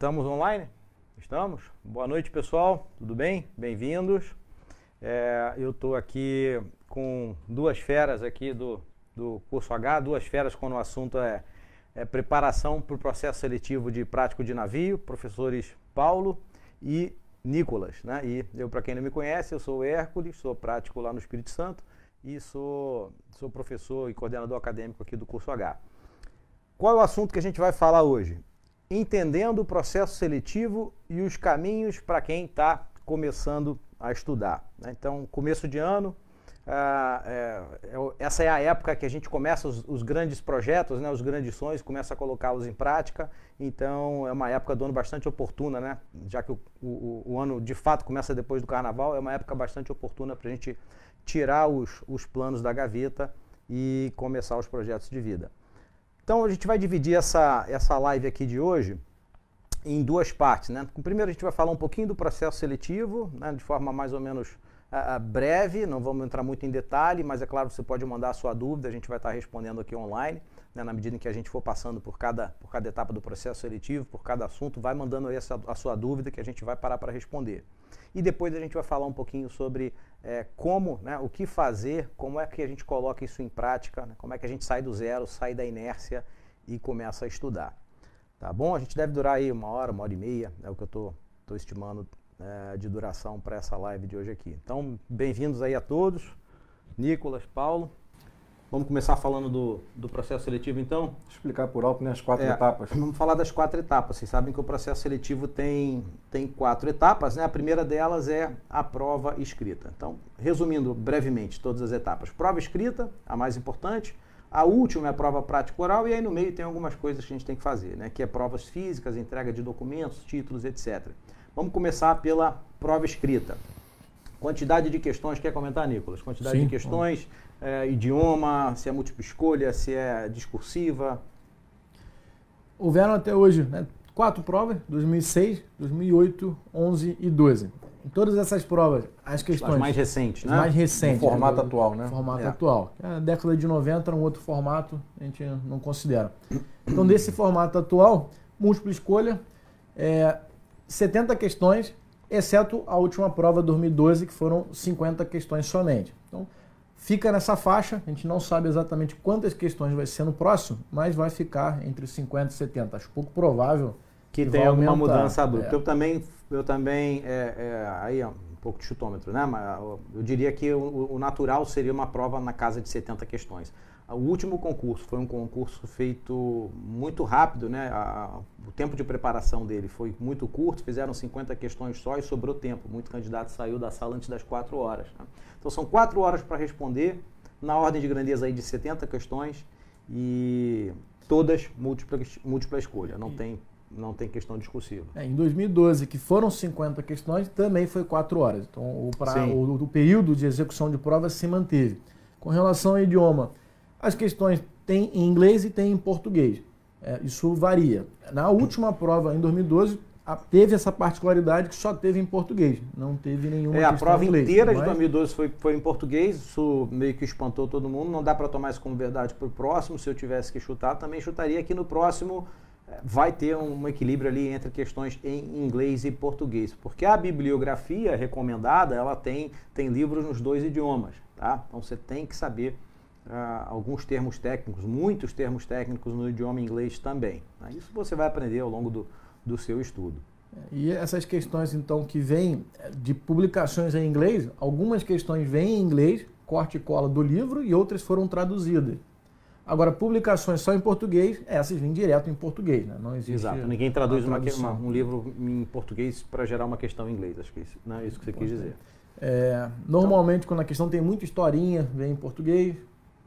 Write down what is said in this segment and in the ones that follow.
Estamos online? Estamos? Boa noite, pessoal. Tudo bem? Bem-vindos. É, eu estou aqui com duas feras aqui do, do curso H, duas feras quando o assunto é, é preparação para o processo seletivo de prático de navio, professores Paulo e Nicolas. Né? E eu, para quem não me conhece, eu sou Hércules, sou prático lá no Espírito Santo e sou, sou professor e coordenador acadêmico aqui do curso H. Qual é o assunto que a gente vai falar hoje? Entendendo o processo seletivo e os caminhos para quem está começando a estudar. Né? Então, começo de ano, ah, é, é, essa é a época que a gente começa os, grandes projetos, né, os grandes sonhos, começa a colocá-los em prática. Então, é uma época do ano bastante oportuna, né? já que o, o, o ano de fato começa depois do carnaval, é uma época bastante oportuna para a gente tirar os, os planos da gaveta e começar os projetos de vida. Então a gente vai dividir essa, essa live aqui de hoje em duas partes. Né? Primeiro a gente vai falar um pouquinho do processo seletivo, né, de forma mais ou menos uh, breve, não vamos entrar muito em detalhe, mas é claro, você pode mandar a sua dúvida, a gente vai estar respondendo aqui online, né, na medida em que a gente for passando por cada, por cada etapa do processo seletivo, por cada assunto, vai mandando aí essa, a sua dúvida que a gente vai parar para responder. E depois a gente vai falar um pouquinho sobre é, como, né, o que fazer, como é que a gente coloca isso em prática, né, como é que a gente sai do zero, sai da inércia e começa a estudar. Tá bom? A gente deve durar aí uma hora, uma hora e meia, é o que eu estou estimando é, de duração para essa live de hoje aqui. Então, bem-vindos aí a todos. Nicolas, Paulo. Vamos começar falando do, do processo seletivo, então? Explicar por alto né, as quatro é, etapas. Vamos falar das quatro etapas. Vocês sabem que o processo seletivo tem, tem quatro etapas. Né? A primeira delas é a prova escrita. Então, resumindo brevemente todas as etapas. Prova escrita, a mais importante. A última é a prova prática oral e aí no meio tem algumas coisas que a gente tem que fazer, né? que é provas físicas, entrega de documentos, títulos, etc. Vamos começar pela prova escrita. Quantidade de questões, quer comentar, Nicolas? Quantidade Sim, de questões, é, idioma, se é múltipla escolha, se é discursiva. Houveram até hoje né, quatro provas, 2006, 2008, 11 e 12. Em todas essas provas, as questões... As mais recentes, né? mais recentes. No formato né, atual, né? formato é. atual. A década de 90 era um outro formato, a gente não considera. Então, desse formato atual, múltipla escolha, é, 70 questões, exceto a última prova 2012, que foram 50 questões somente. Então, fica nessa faixa, a gente não sabe exatamente quantas questões vai ser no próximo, mas vai ficar entre 50 e 70. Acho pouco provável que, que tenha alguma mudança abrupta. É. Eu também, eu também é, é, aí é um pouco de chutômetro, né? Mas eu diria que o, o natural seria uma prova na casa de 70 questões. O último concurso foi um concurso feito muito rápido, né? A, o tempo de preparação dele foi muito curto, fizeram 50 questões só e sobrou tempo. Muito candidato saiu da sala antes das 4 horas. Né? Então são 4 horas para responder, na ordem de grandeza aí de 70 questões e todas múltipla, múltipla escolha, não tem, não tem questão discursiva. É, em 2012, que foram 50 questões, também foi 4 horas. Então o, pra, o, o período de execução de prova se manteve. Com relação ao idioma, as questões tem em inglês e tem em português. É, isso varia. Na última prova, em 2012, a, teve essa particularidade que só teve em português, não teve nenhuma É, a prova inglês, inteira mas... de 2012 foi, foi em português, isso meio que espantou todo mundo, não dá para tomar isso como verdade para o próximo, se eu tivesse que chutar, também chutaria que no próximo é, vai ter um equilíbrio ali entre questões em inglês e português, porque a bibliografia recomendada, ela tem, tem livros nos dois idiomas, tá? Então você tem que saber ah, alguns termos técnicos, muitos termos técnicos no idioma inglês também. Né? Isso você vai aprender ao longo do, do seu estudo. E essas questões, então, que vêm de publicações em inglês, algumas questões vêm em inglês, corte e cola do livro, e outras foram traduzidas. Agora, publicações só em português, essas vêm direto em português, né? Não existe. Exato. Ninguém traduz uma, uma, um livro em português para gerar uma questão em inglês. Acho que isso, não é isso que você quis dizer. É, normalmente, então, quando a questão tem muita historinha, vem em português.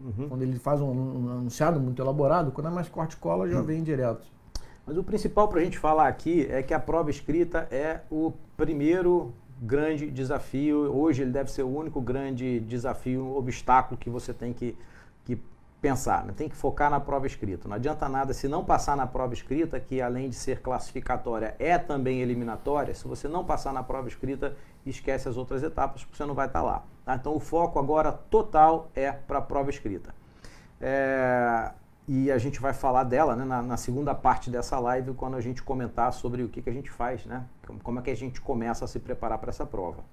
Uhum. Quando ele faz um, um, anunciado muito elaborado, quando é mais corte cola, já uhum. vem direto. Mas o principal para a gente falar aqui é que a prova escrita é o primeiro grande desafio. Hoje ele deve ser o único grande desafio, obstáculo que você tem que, que pensar. Né? Tem que focar na prova escrita. Não adianta nada se não passar na prova escrita, que além de ser classificatória, é também eliminatória. Se você não passar na prova escrita, esquece as outras etapas, porque você não vai estar lá. Tá? Então o foco agora total é para a prova escrita. É, e a gente vai falar dela né, na, na, segunda parte dessa live, quando a gente comentar sobre o que, que a gente faz, né? Como é que a gente começa a se preparar para essa prova.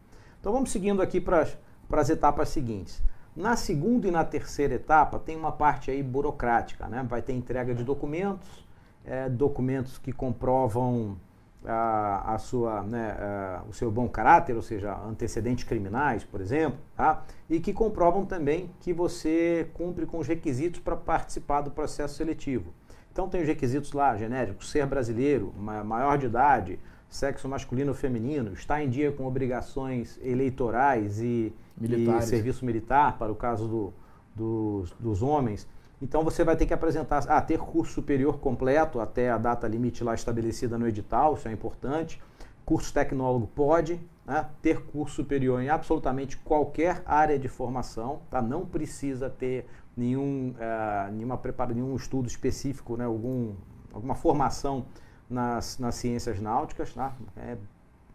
Então vamos seguindo aqui para as etapas seguintes. Na segunda e na terceira etapa tem uma parte aí burocrática, né? Vai ter entrega de documentos, é, documentos que comprovam a, a sua, né, a, o seu bom caráter, ou seja, antecedentes criminais, por exemplo, tá? e que comprovam também que você cumpre com os requisitos para participar do processo seletivo. Então tem os requisitos lá, genéricos, ser brasileiro, maior de idade, sexo masculino ou feminino, estar em dia com obrigações eleitorais e, e serviço militar, para o caso do, dos, dos homens, então você vai ter que apresentar, ah, ter curso superior completo até a data limite lá estabelecida no edital, isso é importante. Curso tecnólogo pode, né? ter curso superior em absolutamente qualquer área de formação, tá? Não precisa ter nenhum, uh, nenhuma preparo, nenhum estudo específico, né? Algum, alguma formação nas, nas ciências náuticas, tá? É,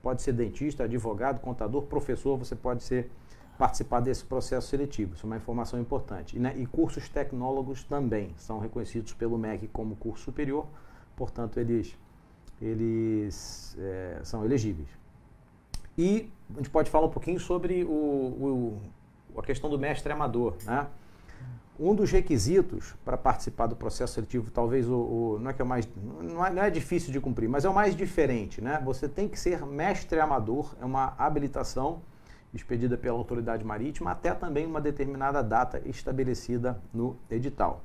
pode ser dentista, advogado, contador, professor, você pode ser participar desse processo seletivo. Isso é uma informação importante. E, né, e, cursos tecnólogos também são reconhecidos pelo MEC como curso superior, portanto, eles, eles é, são elegíveis. E a gente pode falar um pouquinho sobre o, o, a questão do mestre amador. Né? Um dos requisitos para participar do processo seletivo, talvez o, o, não é que é mais não é, não é, difícil de cumprir, mas é o mais diferente, né? Você tem que ser mestre amador, é uma habilitação expedida pela autoridade marítima até também uma determinada data estabelecida no edital.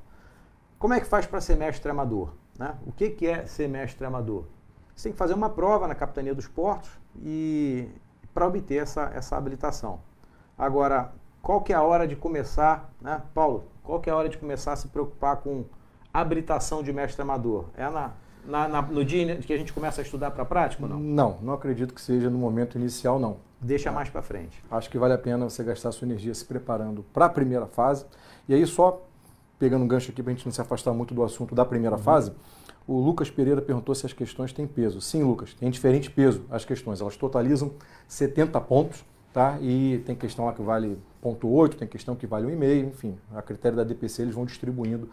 Como é que faz para ser mestre amador? Né? O que, que é ser mestre amador? Você tem que fazer uma prova na capitania dos portos e para obter essa, essa habilitação. Agora, qual que é a hora de começar, né? Paulo, qual que é a hora de começar a se preocupar com habilitação de mestre amador? É na, na, na no dia que a gente começa a estudar para a prática ou não? Não, não acredito que seja no momento inicial, não. Deixa mais para frente. Acho que vale a pena você gastar sua energia se preparando para a primeira fase. E aí, só pegando um gancho aqui para a gente não se afastar muito do assunto da primeira uhum. fase, o Lucas Pereira perguntou se as questões têm peso. Sim, Lucas, tem diferente peso as questões. Elas totalizam 70 pontos, tá? E tem questão lá que vale ponto 8, tem questão que vale 1,5, enfim, a critério da DPC eles vão distribuindo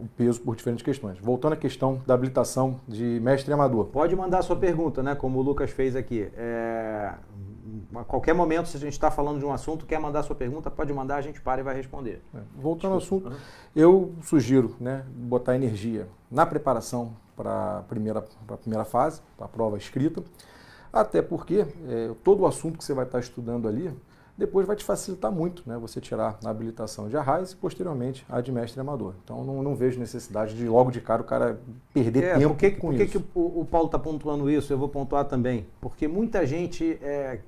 o peso por diferentes questões. Voltando à questão da habilitação de mestre amador. Pode mandar a sua pergunta, né? Como o Lucas fez aqui. É... A qualquer momento, se a gente está falando de um assunto, quer mandar a sua pergunta, pode mandar, a gente para e vai responder. É. Voltando ao assunto, eu sugiro né, botar energia na preparação para a primeira, primeira fase, para a prova escrita, até porque é, todo o assunto que você vai estar estudando ali, depois vai te facilitar muito né, você tirar a habilitação de arraiz e posteriormente a de mestre amador. Então não, não vejo necessidade de logo de cara o cara perder é, tempo por que, com por isso. Por que o, o Paulo está pontuando isso? Eu vou pontuar também. Porque muita gente é,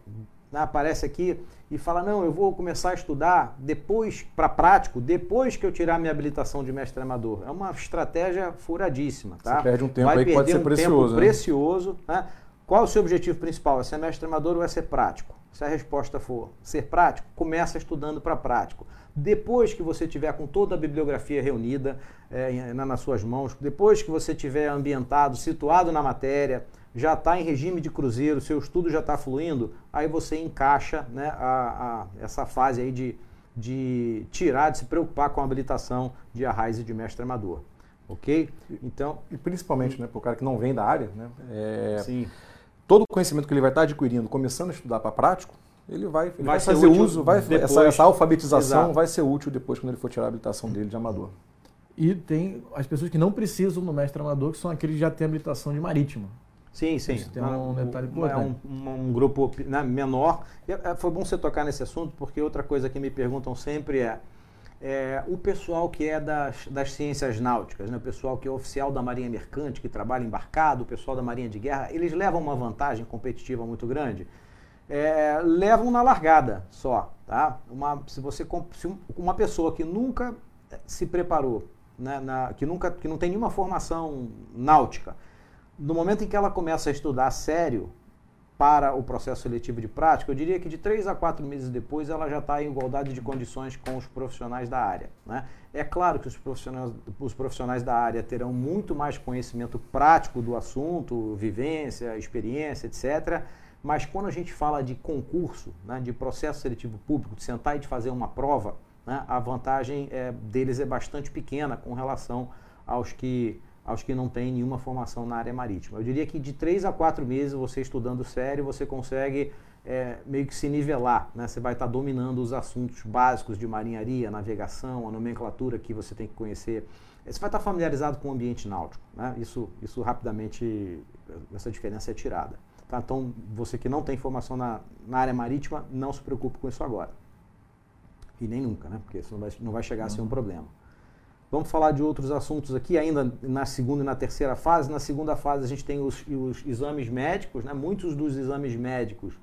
né, aparece aqui e fala, não, eu vou começar a estudar depois, para prático, depois que eu tirar minha habilitação de mestre amador. É uma estratégia furadíssima. Tá? Você perde um tempo vai aí que pode ser um precioso. Tempo né? precioso. Né? Qual é o seu objetivo principal? É ser mestre amador ou é ser prático? Se a resposta for ser prático, começa estudando para prático. Depois que você tiver com toda a bibliografia reunida é, nas suas mãos, depois que você tiver ambientado, situado na matéria, já está em regime de cruzeiro, seu estudo já está fluindo, aí você encaixa né, a, a, essa fase aí de, de tirar, de se preocupar com a habilitação de arraiz e de mestre amador. Ok? Então, e principalmente né, para o cara que não vem da área, né, é, Sim todo o conhecimento que ele vai estar adquirindo, começando a estudar para prático, ele vai, ele vai, vai fazer uso, vai, essa, essa, alfabetização Exato. vai ser útil depois quando ele for tirar a habilitação dele de amador. E tem as pessoas que não precisam do mestre amador, que são aqueles que já têm habilitação de marítima. Sim, sim. Isso tem um, um detalhe importante. É um, um grupo né, menor. É, foi bom você tocar nesse assunto, porque outra coisa que me perguntam sempre é é, o pessoal que é das, das ciências náuticas, né, o pessoal que é oficial da Marinha Mercante, que trabalha embarcado, o pessoal da Marinha de Guerra, eles levam uma vantagem competitiva muito grande? É, levam na largada só. Tá? Uma, se você, se uma pessoa que nunca se preparou, né, na, que, nunca, que não tem nenhuma formação náutica, no momento em que ela começa a estudar sério, para o processo seletivo de prática, eu diria que de três a quatro meses depois ela já está em igualdade de condições com os profissionais da área. Né? É claro que os profissionais, os profissionais da área terão muito mais conhecimento prático do assunto, vivência, experiência, etc. Mas quando a gente fala de concurso, né, de processo seletivo público, de sentar e de fazer uma prova, né, a vantagem é, deles é bastante pequena com relação aos que, aos que não têm nenhuma formação na área marítima. Eu diria que de três a quatro meses você estudando sério, você consegue é, meio que se nivelar. Né? Você vai estar dominando os assuntos básicos de marinharia, navegação, a nomenclatura que você tem que conhecer. Você vai estar familiarizado com o ambiente náutico. Né? Isso, isso rapidamente, essa diferença é tirada. Tá? Então, você que não tem formação na, na área marítima, não se preocupe com isso agora. E nem nunca, né? porque isso não vai, não vai chegar a ser um problema. Vamos falar de outros assuntos aqui, ainda na segunda e na terceira fase. Na segunda fase, a gente tem os, os exames médicos. Né? Muitos dos exames médicos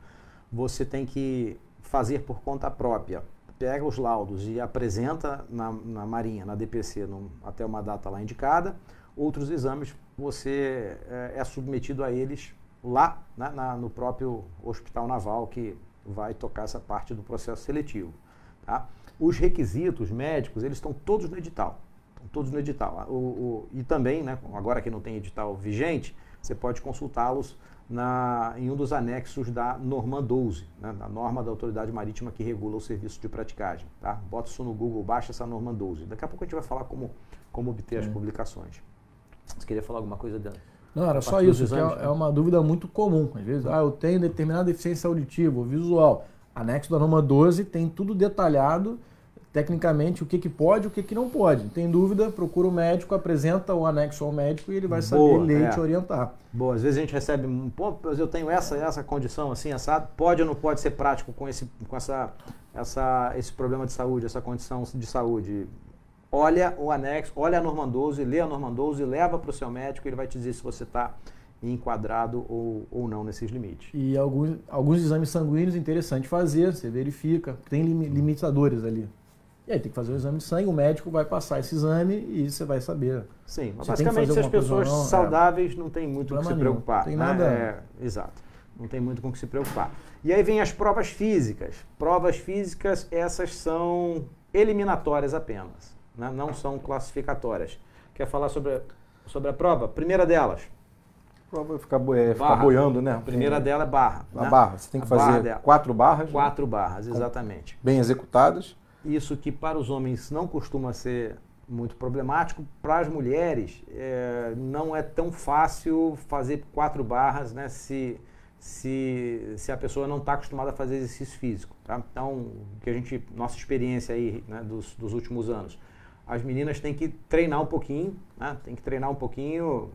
você tem que fazer por conta própria. Pega os laudos e apresenta na, na Marinha, na DPC, até uma data lá indicada. Outros exames você é, é submetido a eles lá né, na, no próprio Hospital Naval, que vai tocar essa parte do processo seletivo. Tá? Os requisitos médicos, eles estão todos no edital. Todos no edital. O, o, e também, né, agora que não tem edital vigente, você pode consultá-los em um dos anexos da norma 12, né, da norma da autoridade marítima que regula o serviço de praticagem. Tá? Bota isso no Google, baixa essa norma 12. Daqui a pouco a gente vai falar como, como obter as publicações. Você queria falar alguma coisa, Dan? Não, era só isso, é, é, uma dúvida muito comum. Às vezes, ah, eu tenho determinada deficiência auditiva ou visual. Anexo da norma 12 tem tudo detalhado tecnicamente o que, que pode e o que, que não pode. Tem dúvida, procura o médico, apresenta o anexo ao médico e ele vai saber Boa, ler e é. te orientar. Boa, às vezes a gente recebe eu tenho essa essa condição assim, assado, pode ou não pode ser prático com esse com essa essa esse problema de saúde, essa condição de saúde. Olha o anexo, olha a norma 12, lê a norma 12, leva para o seu médico, ele vai te dizer se você está enquadrado ou, ou não nesses limites. E alguns, alguns exames sanguíneos interessante fazer, você verifica, tem limitadores ali. E aí tem que fazer o exame de sangue, o médico vai passar esse exame e você vai saber. Sim, mas basicamente se as pessoas não, é. saudáveis é, não tem muito com que se preocupar. Não tem né? nada. É, exato. Não tem muito com o que se preocupar. E aí vem as provas físicas. Provas físicas, essas são eliminatórias apenas, né? não são classificatórias. Quer falar sobre a, sobre a prova? Primeira delas. A prova é ficar, é, ficar boiando, né? A primeira é. dela é barra. A né? barra. Você tem que a fazer quatro barras. Né? Quatro né? barras, exatamente. Bem executadas. Isso que para os homens não costuma ser muito problemático, para as mulheres é, não é tão fácil fazer quatro barras né, se, se, se a pessoa não está acostumada a fazer exercício físico. Tá? Então, que a gente, nossa experiência aí né, dos, dos últimos anos, as meninas têm que treinar um pouquinho, né, tem que treinar um pouquinho,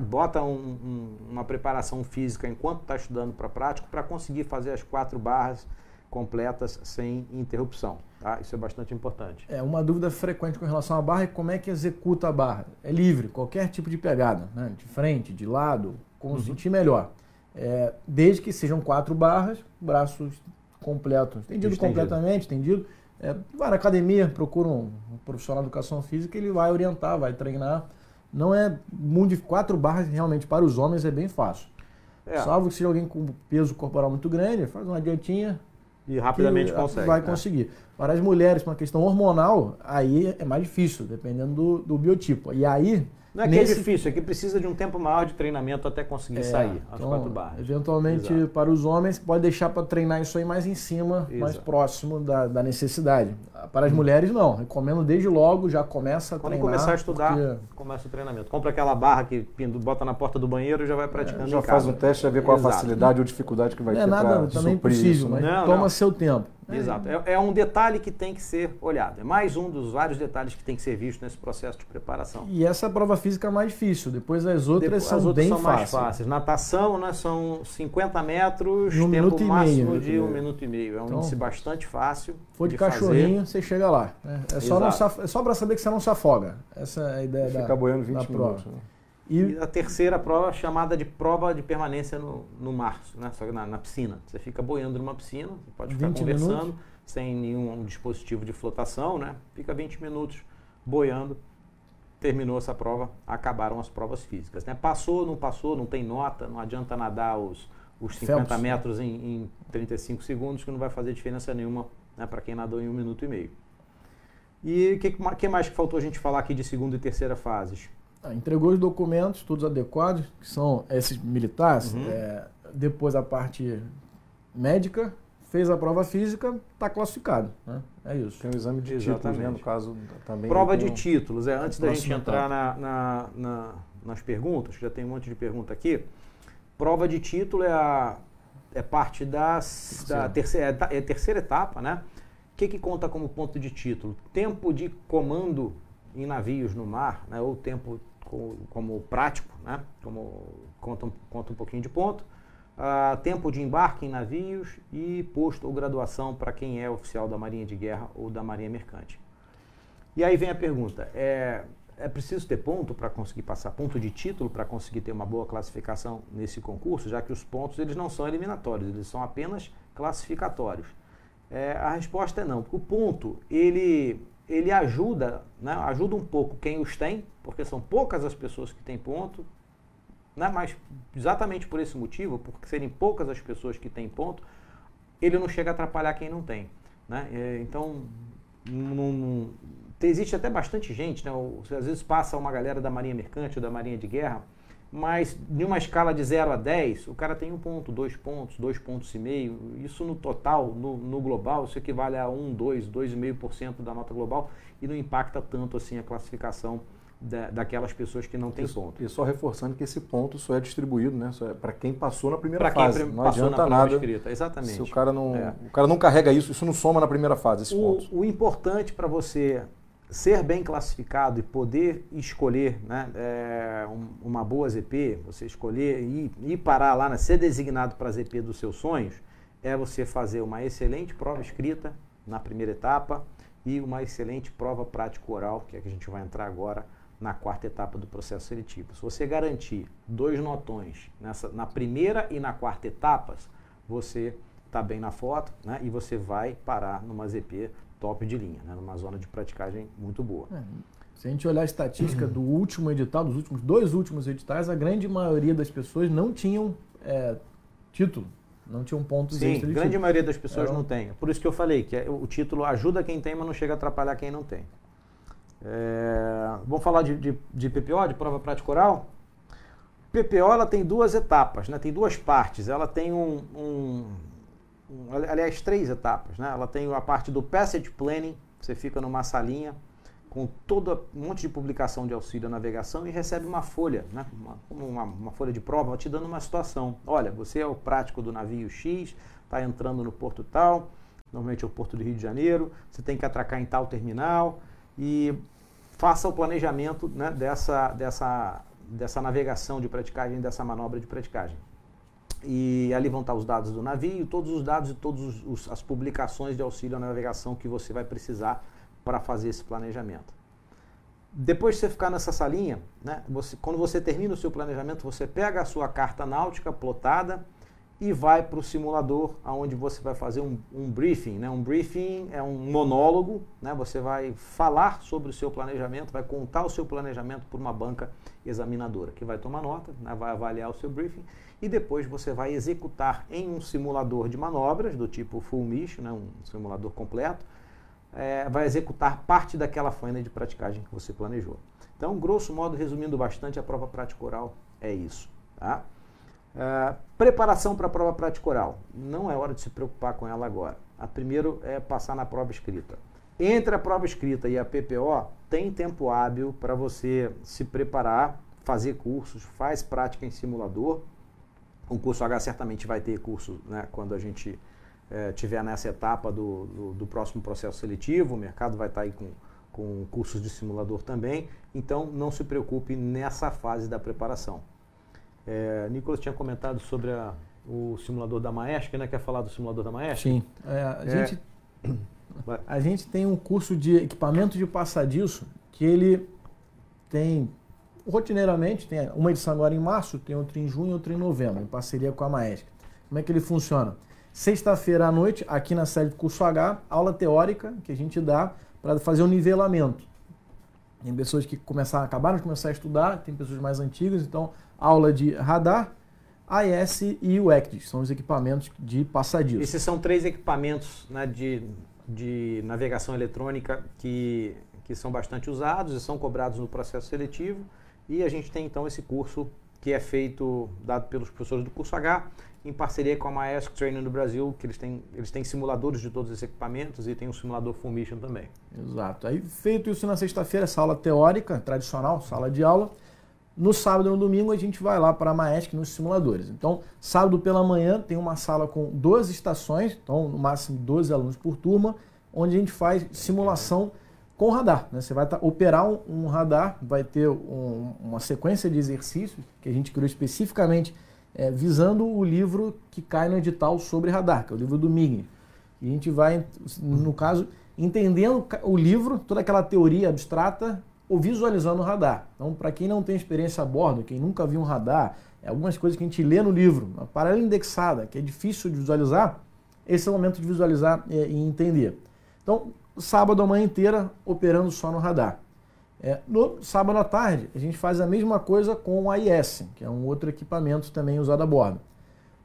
bota um, um, uma preparação física enquanto está estudando para prático para conseguir fazer as quatro barras completas sem interrupção. Tá? Isso é bastante importante. É uma dúvida frequente com relação à barra é como é que executa a barra. É livre, qualquer tipo de pegada, né? de frente, de lado, como uhum. sentir melhor. É, desde que sejam quatro barras, braços completos. Tendido Estendido. completamente, tendido. É, vai na academia, procura um, profissional de educação física, ele vai orientar, vai treinar. Não é muito de quatro barras realmente para os homens é bem fácil. É. Salvo que seja alguém com peso corporal muito grande, faz uma dietinha, e rapidamente consegue. Vai né? conseguir. Para as mulheres, com uma questão hormonal, aí é mais difícil, dependendo do, do biotipo. E aí, não é que é Nesse... é difícil, é que precisa de um tempo maior de treinamento até conseguir é, sair as então, quatro barras. Eventualmente, Exato. para os homens, pode deixar para treinar isso aí mais em cima, Exato. mais próximo da, da, necessidade. Para as hum. mulheres, não. Recomendo desde logo, já começa a Quando treinar. Quando começar a estudar, porque... começa o treinamento. Compra aquela barra que bota na porta do banheiro e já vai praticando é, Já faz um teste, já vê qual Exato. a facilidade ou dificuldade que vai não ter. Não é nada também impossível, isso, né? mas não, toma não. seu tempo. É. Exato. É, é, um detalhe que tem que ser olhado. É mais um dos vários detalhes que tem que ser visto nesse processo de preparação. E essa prova física é mais difícil. Depois as outras Depois, são as outras bem são fáceis. mais fáceis. Natação, né, são 50 metros, um tempo máximo meio, de um minuto e meio. É um então, índice bastante fácil. For de, de cachorrinho, fazer. você chega lá. Né? É, só, não, é só para saber que você não se afoga. Essa é a ideia Fica da, boiando 20 minutos. Né? E, e, a terceira prova chamada de prova de permanência no, no mar, né? só na, na piscina. Você fica boiando numa piscina, pode ficar conversando. Minutos sem nenhum dispositivo de flotação, né? Fica 20 minutos boiando, terminou essa prova, acabaram as provas físicas. Né? Passou, não passou, não tem nota, não adianta nadar os, os 50 Phelps. metros em, em 35 segundos, que não vai fazer diferença nenhuma né, para quem nadou em um minuto e meio. E o que, que, mais que faltou a gente falar aqui de segunda e terceira fases? Ah, entregou os documentos, todos adequados, que são esses militares, uhum. é, depois a parte médica, fez a prova física, está classificado. Né? É isso. Tem o exame de títulos, né? No caso, também. Prova de títulos. É, antes da gente entrar na, na, na, nas perguntas, já tem um monte de pergunta aqui. Prova de título é, a, é parte das, da terceira, é, é a terceira etapa, né? O que, que conta como ponto de título? Tempo de comando em navios no mar, né? ou tempo como, como prático, né? como conta, conta um pouquinho de ponto uh, tempo de embarque em navios e posto ou graduação para quem é oficial da Marinha de Guerra ou da Marinha Mercante. E aí vem a pergunta: é, é preciso ter ponto para conseguir passar, ponto de título para conseguir ter uma boa classificação nesse concurso, já que os pontos eles não são eliminatórios, eles são apenas classificatórios? É, a resposta é não, o ponto ele, ele ajuda, né, ajuda um pouco quem os tem, porque são poucas as pessoas que têm ponto, né? mas exatamente por esse motivo, por serem poucas as pessoas que têm ponto, ele não chega a atrapalhar quem não tem. Né? Então, não, não, existe até bastante gente, né? às vezes passa uma galera da Marinha Mercante ou da Marinha de Guerra, mas de uma escala de 0 a 10, o cara tem um ponto, dois pontos, dois pontos e meio. Isso no total, no, no global, isso equivale a 1, 2, 2,5% da nota global e não impacta tanto assim a classificação da, daquelas pessoas que não têm ponto. E só reforçando que esse ponto só é distribuído, né? É para quem passou na primeira pra fase. Quem não adianta nada. Escrita. Exatamente. Se o cara não, é. o cara não carrega isso, isso não soma na primeira fase. Esse o, ponto. o importante para você ser bem classificado e poder escolher né, é, uma boa ZP, você escolher e parar lá, né, ser designado para a ZP dos seus sonhos, é você fazer uma excelente prova escrita na primeira etapa e uma excelente prova prática oral, que é que a gente vai entrar agora na quarta etapa do processo seletivo. Se você garantir dois notões nessa, na primeira e na quarta etapas, você está bem na foto né, e você vai parar numa ZP top de linha, né, numa zona de praticagem muito boa. É, se a gente olhar a estatística do último edital, dos últimos dois últimos editais, a grande maioria das pessoas não tinham é, título. Não tinham pontos Sim, a grande maioria das pessoas não tem. Por isso que eu falei que é, o título ajuda quem tem, mas não chega a atrapalhar quem não tem. É, vamos falar de, de, de, PPO, de prova prática oral? PPO ela tem duas etapas, né? tem duas partes. Ela tem um, um, aliás, três etapas. Né? Ela tem a parte do Passage Planning, você fica numa salinha com todo um monte de publicação de auxílio à navegação e recebe uma folha, né? uma, uma, uma folha de prova, te dando uma situação. Olha, você é o prático do navio X, está entrando no porto tal, normalmente é o porto do Rio de Janeiro, você tem que atracar em tal terminal, e faça o planejamento né, dessa, dessa, dessa navegação de praticagem, dessa manobra de praticagem. E ali vão estar os dados do navio, todos os dados e todas as publicações de auxílio à navegação que você vai precisar para fazer esse planejamento. Depois de você ficar nessa salinha, né, você, quando você termina o seu planejamento, você pega a sua carta náutica plotada, e vai para o simulador, onde você vai fazer um, um, briefing. Né? Um briefing é um monólogo, né? você vai falar sobre o seu planejamento, vai contar o seu planejamento por uma banca examinadora, que vai tomar nota, né? vai avaliar o seu briefing, e depois você vai executar em um simulador de manobras, do tipo full mission, né? um simulador completo, é, vai executar parte daquela faina de praticagem que você planejou. Então, grosso modo, resumindo bastante, a prova prática oral é isso. Tá? Uh, preparação para a prova prática oral. Não é hora de se preocupar com ela agora. A primeiro é passar na prova escrita. Entre a prova escrita e a PPO, tem tempo hábil para você se preparar, fazer cursos, faz prática em simulador. O curso H certamente vai ter curso né, quando a gente é, tiver nessa etapa do, do, do, próximo processo seletivo. O mercado vai estar tá aí com, com cursos de simulador também. Então, não se preocupe nessa fase da preparação. É, Nicolas tinha comentado sobre a, o simulador da Maersk, né? Quer falar do simulador da Maersk? Sim. É, a, é. Gente, a gente tem um curso de equipamento de passadiço que ele tem rotineiramente, tem uma edição agora em março, tem outra em junho e outra em novembro, em parceria com a Maersk. Como é que ele funciona? Sexta-feira à noite, aqui na série do curso H, aula teórica que a gente dá para fazer o um nivelamento. Tem pessoas que começaram, acabaram de começar a estudar, tem pessoas mais antigas, então aula de radar, AES e o ECDIS, são os equipamentos de passadiço. Esses são três equipamentos né, de, de navegação eletrônica que, que são bastante usados e são cobrados no processo seletivo. E a gente tem então esse curso que é feito, dado pelos professores do curso H, em parceria com a Maesc Training do Brasil, que eles têm, eles têm simuladores de todos os equipamentos e tem um simulador Full Mission também. Exato. Aí, feito isso na sexta-feira, essa aula teórica, tradicional, sala de aula. No sábado e no domingo a gente vai lá para a Maesc nos simuladores. Então, sábado pela manhã tem uma sala com 12 estações, então no máximo 12 alunos por turma, onde a gente faz simulação com radar. Né? Você vai tá, operar um, radar, vai ter um, uma sequência de exercícios que a gente criou especificamente é, visando o livro que cai no edital sobre radar, que é o livro do Migni. E a gente vai, no caso, entendendo o livro, toda aquela teoria abstrata, ou visualizando o radar. Então, para quem não tem experiência a bordo, quem nunca viu um radar, é algumas coisas que a gente lê no livro, uma paralela indexada, que é difícil de visualizar, esse é o momento de visualizar é, e entender. Então, sábado a manhã inteira operando só no radar. É, no sábado à tarde, a gente faz a mesma coisa com o AIS, que é um outro equipamento também usado a bordo.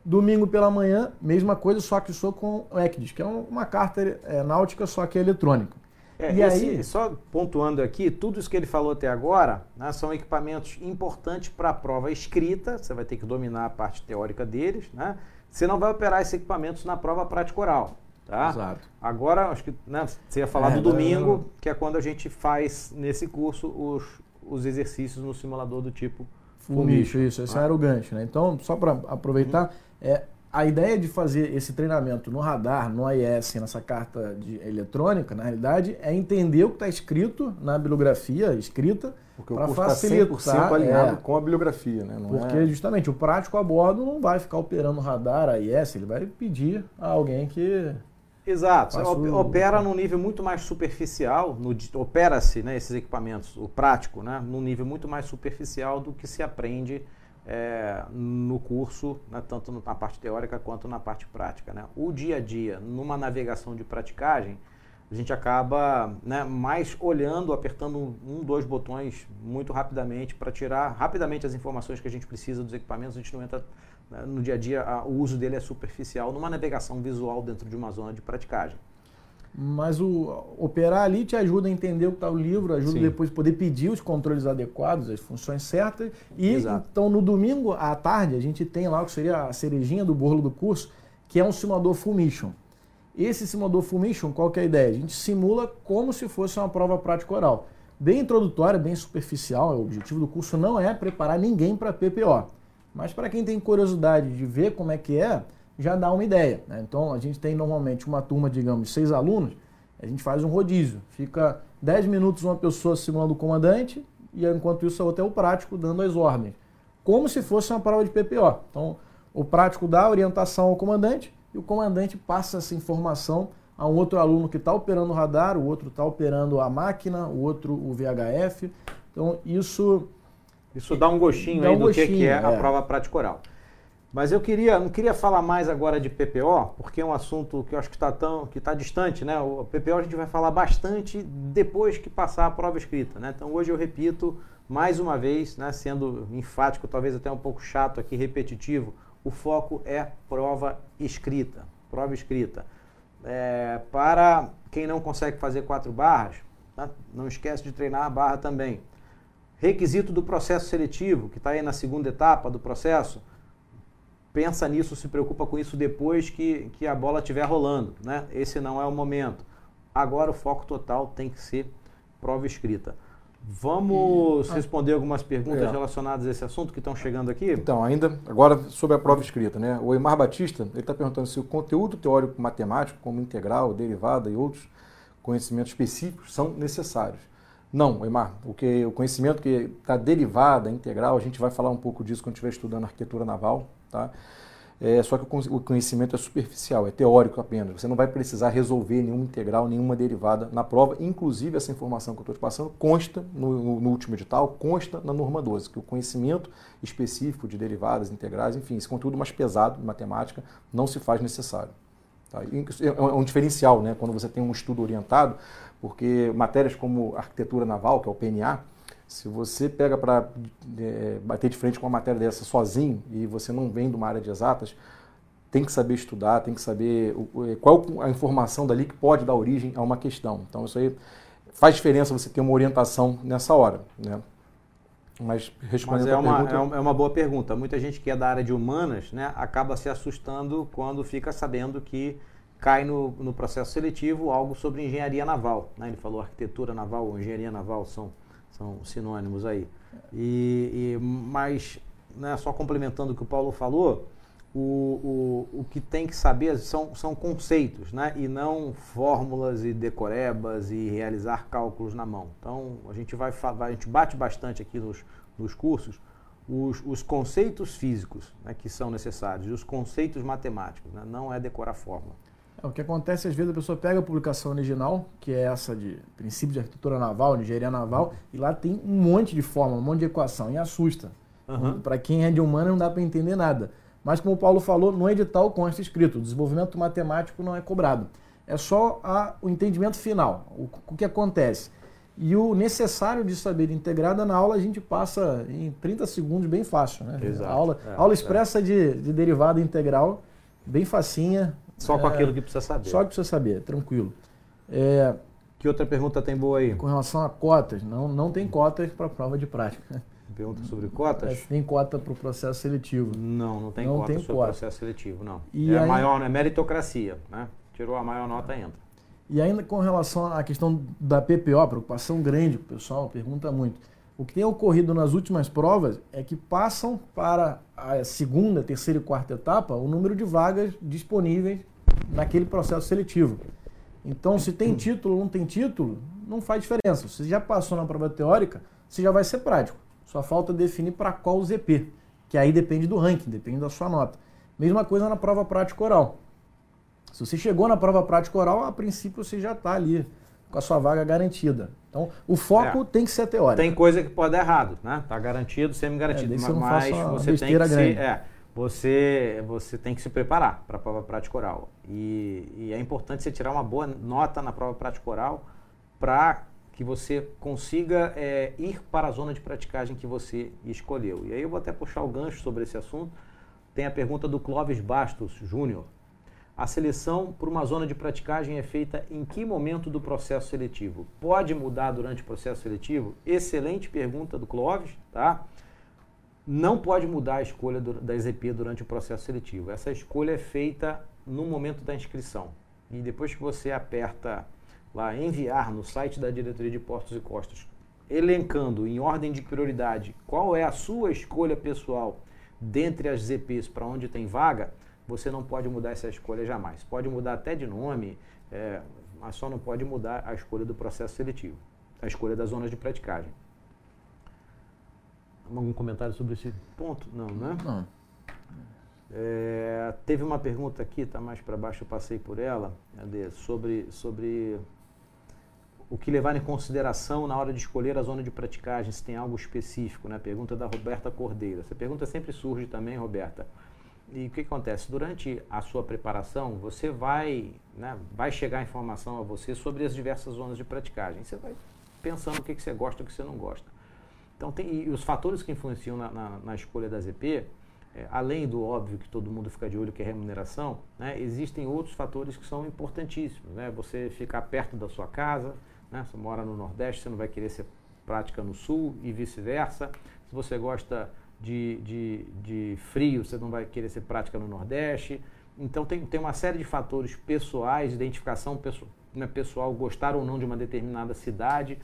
Domingo pela manhã, mesma coisa, só que só com o ECDIS, que é uma carta é, náutica, só que é eletrônica. É, e esse, aí, só pontuando aqui, tudo isso que ele falou até agora né, são equipamentos importantes para a prova escrita, você vai ter que dominar a parte teórica deles, né? Você não vai operar esses equipamentos na prova prática oral. Tá? Exato. Agora, acho que né, você ia falar é, do domingo, não... que é quando a gente faz nesse curso os, os exercícios no simulador do tipo Fumicho. Isso, esse ah. era o gancho. Né? Então, só para aproveitar, uhum. é, a ideia de fazer esse treinamento no radar, no AIS, nessa carta de eletrônica, na realidade, é entender o que está escrito na bibliografia escrita para tá facilitar. Tá alinhado é, com a bibliografia, né? Não porque é... justamente o prático a bordo não vai ficar operando radar AIS, ele vai pedir a alguém que Exato, opera num nível muito mais superficial, opera-se né, esses equipamentos, o prático, né, num nível muito mais superficial do que se aprende é, no curso, né, tanto na parte teórica quanto na parte prática. Né? O dia a dia, numa navegação de praticagem, a gente acaba né, mais olhando, apertando um, dois botões muito rapidamente para tirar rapidamente as informações que a gente precisa dos equipamentos. A gente não entra né, no dia a dia, a, o uso dele é superficial numa navegação visual dentro de uma zona de praticagem. Mas o operar ali te ajuda a entender o que está o livro, ajuda Sim. depois a poder pedir os controles adequados, as funções certas. E Exato. então no domingo à tarde a gente tem lá o que seria a cerejinha do bolo do curso, que é um simulador full mission. Esse simulador full mission, qual que é a ideia? A gente simula como se fosse uma prova prática oral. Bem introdutória, bem superficial. O objetivo do curso não é preparar ninguém para PPO. Mas para quem tem curiosidade de ver como é que é, já dá uma ideia. Né? Então, a gente tem normalmente uma turma, digamos, de seis alunos, a gente faz um rodízio. Fica 10 minutos uma pessoa simulando o comandante e, enquanto isso, a outra é o prático dando as ordens. Como se fosse uma prova de PPO. Então, o prático dá a orientação ao comandante e o comandante passa essa informação a um outro aluno que está operando o radar, o outro está operando a máquina, o outro o VHF. Então, isso... Isso dá um gostinho dá aí um do gostinho, que, é, é a prova prática oral. Mas eu queria, não queria falar mais agora de PPO, porque é um assunto que eu acho que está tão que está distante, né? O PPO a gente vai falar bastante depois que passar a prova escrita, né? Então hoje eu repito mais uma vez, né, sendo enfático, talvez até um pouco chato aqui, repetitivo, o foco é prova escrita, prova escrita. É, para quem não consegue fazer quatro barras, tá? não esquece de treinar a barra também. Requisito do processo seletivo, que está aí na segunda etapa do processo, pensa nisso, se preocupa com isso depois que, que a bola estiver rolando. Né? Esse não é o momento. Agora o foco total tem que ser prova escrita. Vamos e, responder algumas perguntas é. relacionadas a esse assunto que estão chegando aqui? Então, ainda agora sobre a prova escrita, né? O Emar Batista ele está perguntando se o conteúdo teórico matemático, como integral, derivada e outros conhecimentos específicos, são necessários. Não, Emar, o, que, o conhecimento que está derivada, integral, a gente vai falar um pouco disso quando estiver estudando arquitetura naval, Tá? É, só que o conhecimento é superficial, é teórico apenas. Você não vai precisar resolver nenhuma integral, nenhuma derivada na prova. Inclusive, essa informação que eu estou te passando consta no, no, último edital, consta na norma 12, que o conhecimento específico de derivadas, integrais, enfim, esse conteúdo mais pesado de matemática não se faz necessário. Tá? É, é um diferencial né, quando você tem um estudo orientado, porque matérias como arquitetura naval, que é o PNA, se você pega para é, bater de frente com uma matéria dessa sozinho e você não vem de uma área de exatas, tem que saber estudar, tem que saber é, qual a informação dali que pode dar origem a uma questão. Então, isso aí faz diferença você ter uma orientação nessa hora. Né? Mas Mas é uma, pergunta, é é uma boa pergunta. Muita gente que é da área de humanas né, acaba se assustando quando fica sabendo que cai no, no processo seletivo algo sobre engenharia naval. né? Ele falou arquitetura naval ou engenharia naval, são, são sinônimos aí. E, e- mas, né, só complementando o que o Paulo falou, o, o, o que tem que saber são, são conceitos, né? E não fórmulas e decorebas e realizar cálculos na mão. Então, a gente vai, vai- a gente bate bastante aqui nos, nos cursos os, os conceitos físicos né, que são necessários e os conceitos matemáticos, né? não é decorar fórmula. É, o que acontece, às vezes, a pessoa pega a publicação original, que é essa de princípio de arquitetura naval, de engenharia naval, e lá tem um monte de fórmula, um monte de equação, e assusta. Aham. Para quem é de humana, não dá para entender nada. Mas, como o Paulo falou, no edital consta escrito: o desenvolvimento matemático não é cobrado. É só a- o entendimento final, o, o que acontece. E o necessário de saber integrada na aula a gente passa em 30 segundos bem fácil. Né? Exato. A aula, É, aula é. expressa de, de derivada integral, bem facinha. Só com É, aquilo que precisa saber. Só que precisa saber, tranquilo. É, Que outra pergunta tem boa aí? com relação a cotas, não, não tem cotas para prova de prática. Pergunta sobre cotas? É, tem cota para o processo seletivo. Não, não tem Não cota tem sobre cota. processo seletivo, não. E é a aí- maior, é meritocracia, né? Tirou a maior nota, entra. E ainda com relação à questão da PPO, preocupação grande, o pessoal pergunta muito. O que tem ocorrido nas últimas provas é que passam para a segunda, terceira e quarta etapa o número de vagas disponíveis naquele processo seletivo. Então, se tem título ou não tem título, não faz diferença. Se já passou na prova teórica, você já vai ser prático. Só falta definir para qual ZP, que aí depende do ranking, depende da sua nota. Mesma coisa na prova prática oral. Se você chegou na prova prática oral, a princípio você já está ali com a sua vaga garantida. Então, o foco É. tem que ser teórico. Tem coisa que pode dar errado, né? Tá garantido, semi-garantido. É, mas que você tem que grande. é, você, você tem que se preparar para a prova prática oral. E, e é importante você tirar uma boa nota na prova prática oral para que você consiga é, ir para a zona de praticagem que você escolheu. E aí eu vou até puxar o gancho sobre esse assunto. Tem a pergunta do Clóvis Bastos Júnior. A seleção para uma zona de praticagem é feita em que momento do processo seletivo? Pode mudar durante o processo seletivo? Excelente pergunta do Clóvis, tá? Não pode mudar a escolha do- da EZP durante o processo seletivo. Essa escolha é feita no momento da inscrição. E depois que você aperta lá enviar no site da Diretoria de Portos e Costas, elencando em ordem de prioridade qual é a sua escolha pessoal dentre as ZPs para onde tem vaga, você não pode mudar essa escolha jamais. Pode mudar até de nome, é, mas só não pode mudar a escolha do processo seletivo, a escolha das zonas de praticagem. Algum comentário sobre esse ponto? Não, né? Não. É, teve uma pergunta aqui, está mais para baixo, eu passei por ela, Cadê? sobre, sobre o que levar em consideração na hora de escolher a zona de praticagem, se tem algo específico, né? Pergunta da Roberta Cordeiro. Essa pergunta sempre surge também, Roberta. E o que acontece? Durante a sua preparação, você vai, né, vai chegar informação a você sobre as diversas zonas de praticagem. Você vai pensando o que, que você gosta e o que você não gosta. Então, tem, os fatores que influenciam na, na, na escolha da ZP, é, além do óbvio que todo mundo fica de olho, que é remuneração, né, existem outros fatores que são importantíssimos. Né? Você ficar perto da sua casa, né? você mora no Nordeste, você não vai querer ser prática no Sul e vice-versa. Se você gosta de, de, de frio, você não vai querer ser prática no Nordeste. Então, tem, tem uma série de fatores pessoais, identificação pesso- né, pessoal, gostar ou não de uma determinada cidade.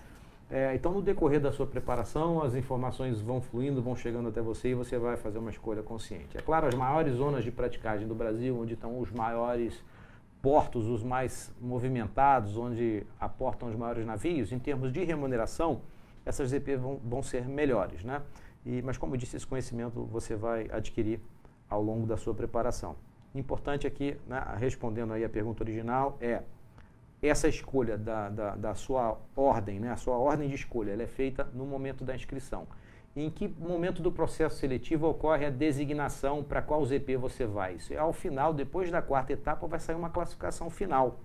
É, então, no decorrer da sua preparação, as informações vão fluindo, vão chegando até você e você vai fazer uma escolha consciente. É claro, as maiores zonas de praticagem do Brasil, onde estão os maiores portos, os mais movimentados, onde aportam os maiores navios, em termos de remuneração, essas ZP vão, vão ser melhores. Né? E, mas, como eu disse, esse conhecimento você vai adquirir ao longo da sua preparação. Importante aqui, né, respondendo aí a pergunta original, é essa escolha da, da, da sua ordem, né, a sua ordem de escolha, ela é feita no momento da inscrição. Em que momento do processo seletivo ocorre a designação para qual ZP você vai? Isso é ao final, depois da quarta etapa, vai sair uma classificação final.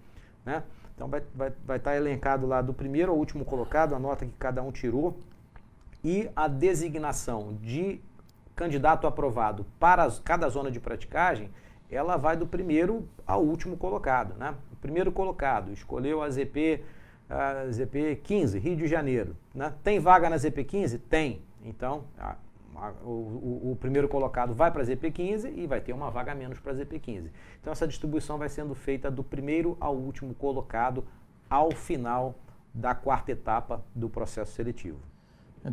Né? Então vai, vai, vai estar elencado lá do primeiro ao último colocado, a nota que cada um tirou, e a designação de candidato aprovado para cada zona de praticagem, ela vai do primeiro ao último colocado. Né? Primeiro colocado escolheu a ZP, a ZP 15, Rio de Janeiro. Né? Tem vaga na ZP 15? Tem. Então, a, a, o, o, primeiro colocado vai para a ZP15 e vai ter uma vaga menos para a ZP15. Então, essa distribuição vai sendo feita do primeiro ao último colocado ao final da quarta etapa do processo seletivo.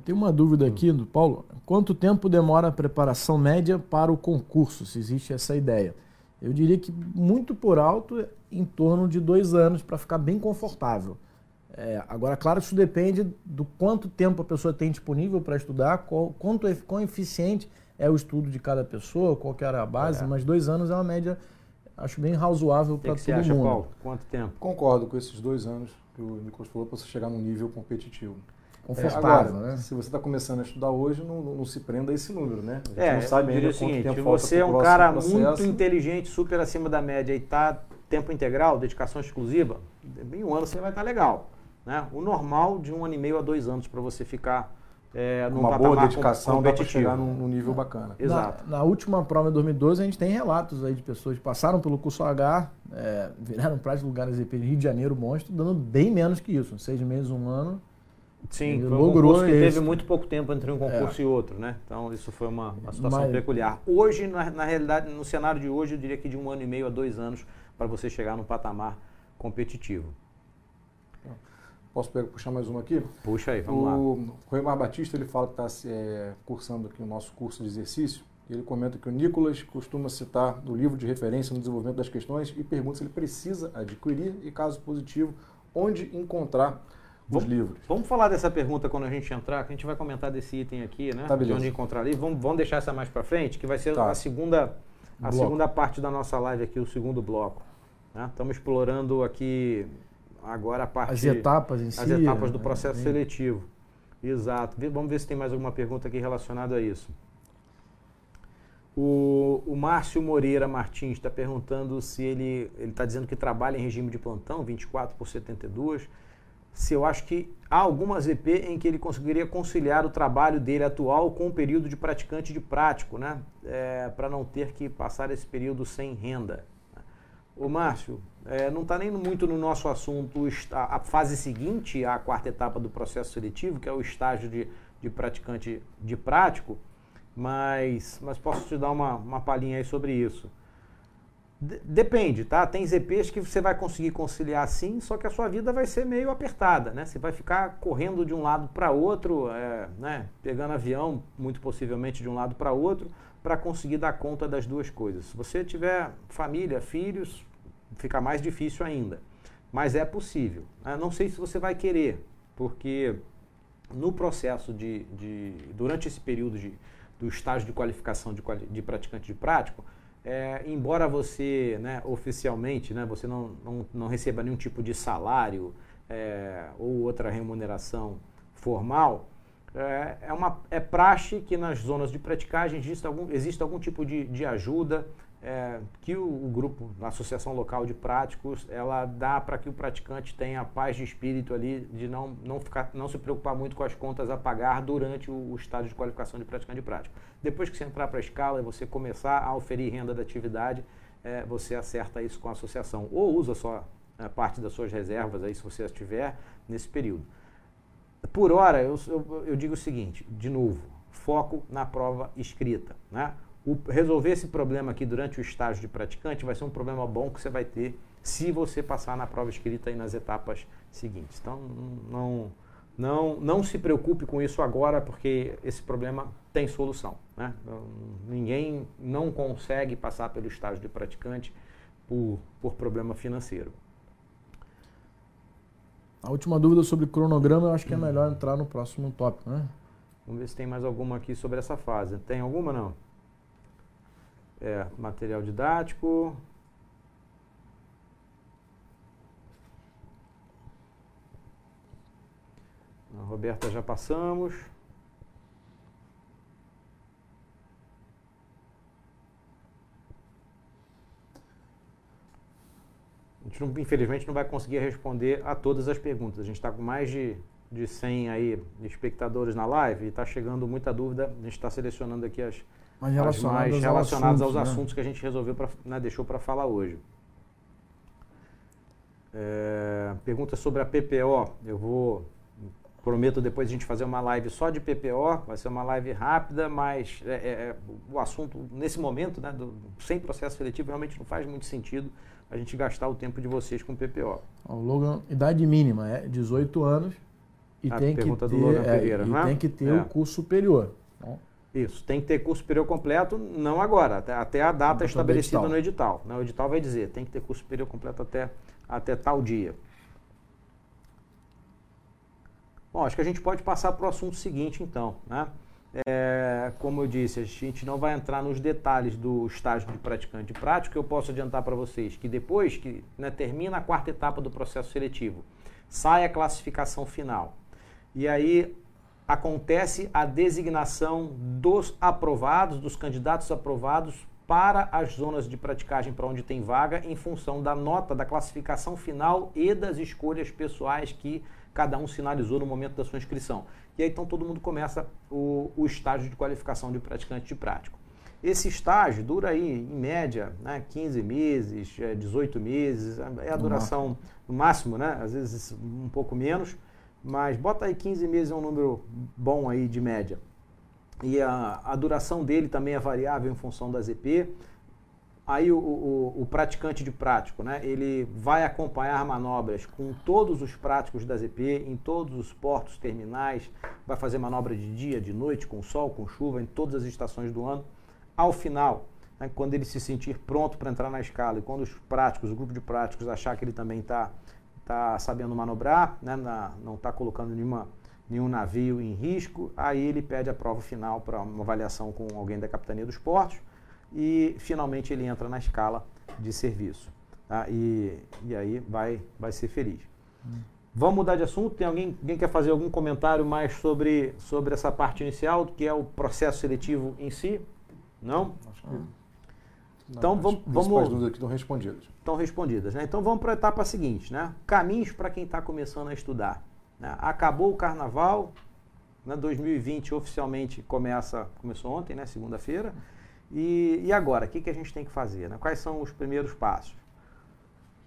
Tem uma dúvida aqui do Paulo. Quanto tempo demora a preparação média para o concurso, se existe essa ideia? Eu diria que muito por alto, em torno de dois anos para ficar bem confortável. É, agora, claro, isso depende do quanto tempo a pessoa tem disponível para estudar, qual, quanto, quão eficiente é o estudo de cada pessoa, qual que era a base, é. mas dois anos é uma média, acho bem razoável para todo acha, mundo. Paulo? Quanto tempo? Concordo com esses dois anos que o Nicolas falou para você chegar num nível competitivo. Confortável, é, agora, né? Se você está começando a estudar hoje, não, não, se prenda a esse número, né? A gente é, não sabe ainda quanto seguinte, tempo você é um cara processo. muito inteligente, super acima da média e está tempo integral, dedicação exclusiva, em um ano você vai estar tá legal. Né? O normal de um ano e meio a dois anos para você ficar é, num uma boa dedicação dá para chegar num, num, nível bacana. Exato. Na, na, última prova em 2012 a gente tem relatos aí de pessoas que passaram pelo curso H, é, viraram prática lugares de Rio de Janeiro, monstro, dando bem menos que isso, seis meses, um ano Sim, foi um concurso que teve muito pouco tempo entre um concurso é. e outro, né? Então isso foi uma, uma situação Mas... peculiar. Hoje, na, na, realidade, no cenário de hoje, eu diria que de um ano e meio a dois anos para você chegar num patamar competitivo. Posso pegar, puxar mais uma aqui? Puxa aí, vamos o, lá. O Roemar Batista ele fala que está é, cursando aqui o nosso curso de exercício. Ele comenta que o Nicolas costuma citar do livro de referência no desenvolvimento das questões e pergunta se ele precisa adquirir e, caso positivo, onde encontrar vamos, livros. Vamos falar dessa pergunta quando a gente entrar, que a gente vai comentar desse item aqui, né? Tá, de onde encontrar ali. Vamos, vamos deixar essa mais para frente, que vai ser tá. a segunda a segunda parte da nossa live aqui, o segundo bloco. Né? Estamos explorando aqui agora a parte as etapas em as si, etapas do né? processo seletivo. Exato. Vamos ver se tem mais alguma pergunta aqui relacionada a isso. O, o Márcio Moreira Martins está perguntando se ele está dizendo que trabalha em regime de plantão, 24 por 72 se eu acho que há algumas EP em que ele conseguiria conciliar o trabalho dele atual com o período de praticante de prático, né? É, para não ter que passar esse período sem renda. O Márcio, é, não está nem muito no nosso assunto a, a, fase seguinte à quarta etapa do processo seletivo, que é o estágio de, de praticante de prático, mas, mas posso te dar uma, uma palhinha aí sobre isso. Depende, tá? Tem ZPs que você vai conseguir conciliar sim, só que a sua vida vai ser meio apertada, né? Você vai ficar correndo de um lado para outro, é, né? pegando avião, muito possivelmente de um lado para outro, para conseguir dar conta das duas coisas. Se você tiver família, filhos, fica mais difícil ainda. Mas é possível. Né? Não sei se você vai querer, porque no processo de, de durante esse período de, do estágio de qualificação de, de praticante de prático, é, embora você, né, oficialmente, né, você não, não, não receba nenhum tipo de salário é, ou outra remuneração formal, é, é, uma, é praxe que nas zonas de praticagem existe algum, existe algum tipo de, de ajuda é, que o, o, grupo, a Associação Local de Práticos, ela dá para que o praticante tenha paz de espírito ali, de não, não, ficar, não se preocupar muito com as contas a pagar durante o, o estágio de qualificação de praticante de prático. Depois que você entrar para a escala e você começar a oferir renda da atividade, é, você acerta isso com a associação. Ou usa só é, parte das suas reservas, aí, se você as tiver, nesse período. Por hora, eu, eu, eu digo o seguinte, de novo, foco na prova escrita. Né? O, resolver esse problema aqui durante o estágio de praticante vai ser um problema bom que você vai ter se você passar na prova escrita e nas etapas seguintes. Então, não, não, não se preocupe com isso agora, porque esse problema tem solução. Né? Ninguém não consegue passar pelo estágio de praticante por, por problema financeiro. A última dúvida sobre cronograma, eu acho que é melhor entrar no próximo tópico, né? Vamos ver se tem mais alguma aqui sobre essa fase. Tem alguma não? É, material didático. A Roberta já passamos. A gente, não, infelizmente, não vai conseguir responder a todas as perguntas. A gente está com mais de, de 100 aí espectadores na live e está chegando muita dúvida. A gente está selecionando aqui as, mais relacionadas, mais relacionadas aos, assuntos, aos assuntos, que a gente resolveu pra, né, deixou para falar hoje. É, pergunta sobre a PPO. Eu vou Prometo depois a gente fazer uma live só de PPO, vai ser uma live rápida, mas é, é, é, o assunto, nesse momento, né, do, sem processo seletivo, realmente não faz muito sentido a gente gastar o tempo de vocês com PPO. O Logan, idade mínima é 18 anos e A tem que ter, é, e é? tem que ter É. o curso superior. Então, Isso, tem que ter curso superior completo, não agora, até, até a data estabelecida edital. no edital. né? O edital vai dizer, tem que ter curso superior completo até, até tal dia. Bom, acho que a gente pode passar para o assunto seguinte, então. Né? É, como eu disse, a gente não vai entrar nos detalhes do estágio de praticante prático. Eu posso adiantar para vocês que depois que né, termina a quarta etapa do processo seletivo, sai a classificação final. E aí acontece a designação dos aprovados, dos candidatos aprovados para as zonas de praticagem para onde tem vaga, em função da nota da classificação final e das escolhas pessoais que cada um sinalizou no momento da sua inscrição. E aí então todo mundo começa o, o estágio de qualificação de praticante de prático. Esse estágio dura aí, em média, né, 15 meses, é, 18 meses, é a duração no máximo, né? Às vezes um pouco menos, mas bota aí 15 meses é um número bom aí de média. E a, a duração dele também é variável em função da ZP. Aí o, o, o praticante de prático, né, ele vai acompanhar manobras com todos os práticos da ZP, em todos os portos terminais, vai fazer manobra de dia, de noite, com sol, com chuva, em todas as estações do ano. Ao final, né, quando ele se sentir pronto para entrar na escala e quando os práticos, o grupo de práticos achar que ele também está tá sabendo manobrar, né, na- não está colocando nenhuma, nenhum navio em risco, aí ele pede a prova final para uma avaliação com alguém da capitania dos portos e finalmente ele entra na escala de serviço. tá? E, e aí vai, vai ser feliz. Vamos mudar de assunto? Tem alguém, alguém quer fazer algum comentário mais sobre, sobre essa parte inicial, que é o processo seletivo em si? Não? Acho que. Então, as vamos- principais vamos- dúvidas aqui estão respondidas. estão respondidas. Né? Então vamos para a etapa seguinte, né? Caminhos para quem está começando a estudar. né? Acabou o carnaval, né? 2020 oficialmente começa, começou ontem, né? Segunda-feira. E, e agora, o que, que a gente tem que fazer? né? Quais são os primeiros passos?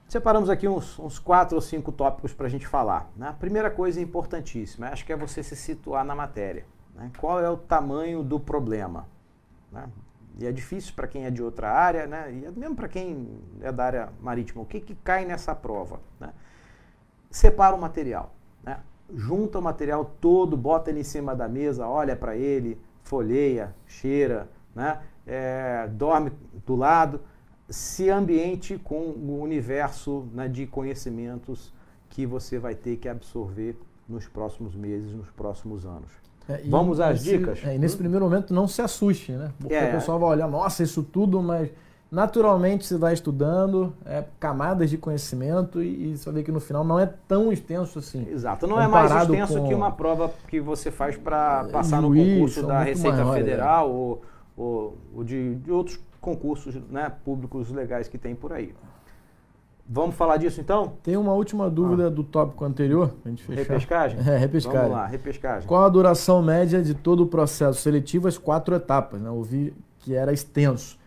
Separamos aqui uns, uns quatro ou cinco tópicos para a gente falar. Né? A primeira coisa importantíssima, acho que é você se situar na matéria. né? Qual é o tamanho do problema? né? E é difícil para quem é de outra área, né? e é mesmo para quem é da área marítima. O que, que cai nessa prova? Né? Separa o material. Né? Junta o material todo, bota ele em cima da mesa, olha para ele, folheia, cheira, né? É, dorme do lado, se ambiente com o universo né, de conhecimentos que você vai ter que absorver nos próximos meses, nos próximos anos. É, Vamos às dicas? é, e nesse Hum? primeiro momento não se assuste, né? Porque É. o pessoal vai olhar, nossa, isso tudo, mas naturalmente você vai estudando é, camadas de conhecimento e, e você vai ver que no final não é tão extenso assim. Exato, não é mais extenso que uma prova que você faz para passar no juiz, concurso são da Receita maiores, Federal ou, ou, ou de, de outros concursos né, públicos legais que tem por aí. Vamos falar disso então? Tem uma última dúvida do tópico anterior, pra gente fechar. Repescagem? É, repescagem. Vamos lá, repescagem. Qual a duração média de todo o processo seletivo, as quatro etapas? Né? Ouvi que era extenso.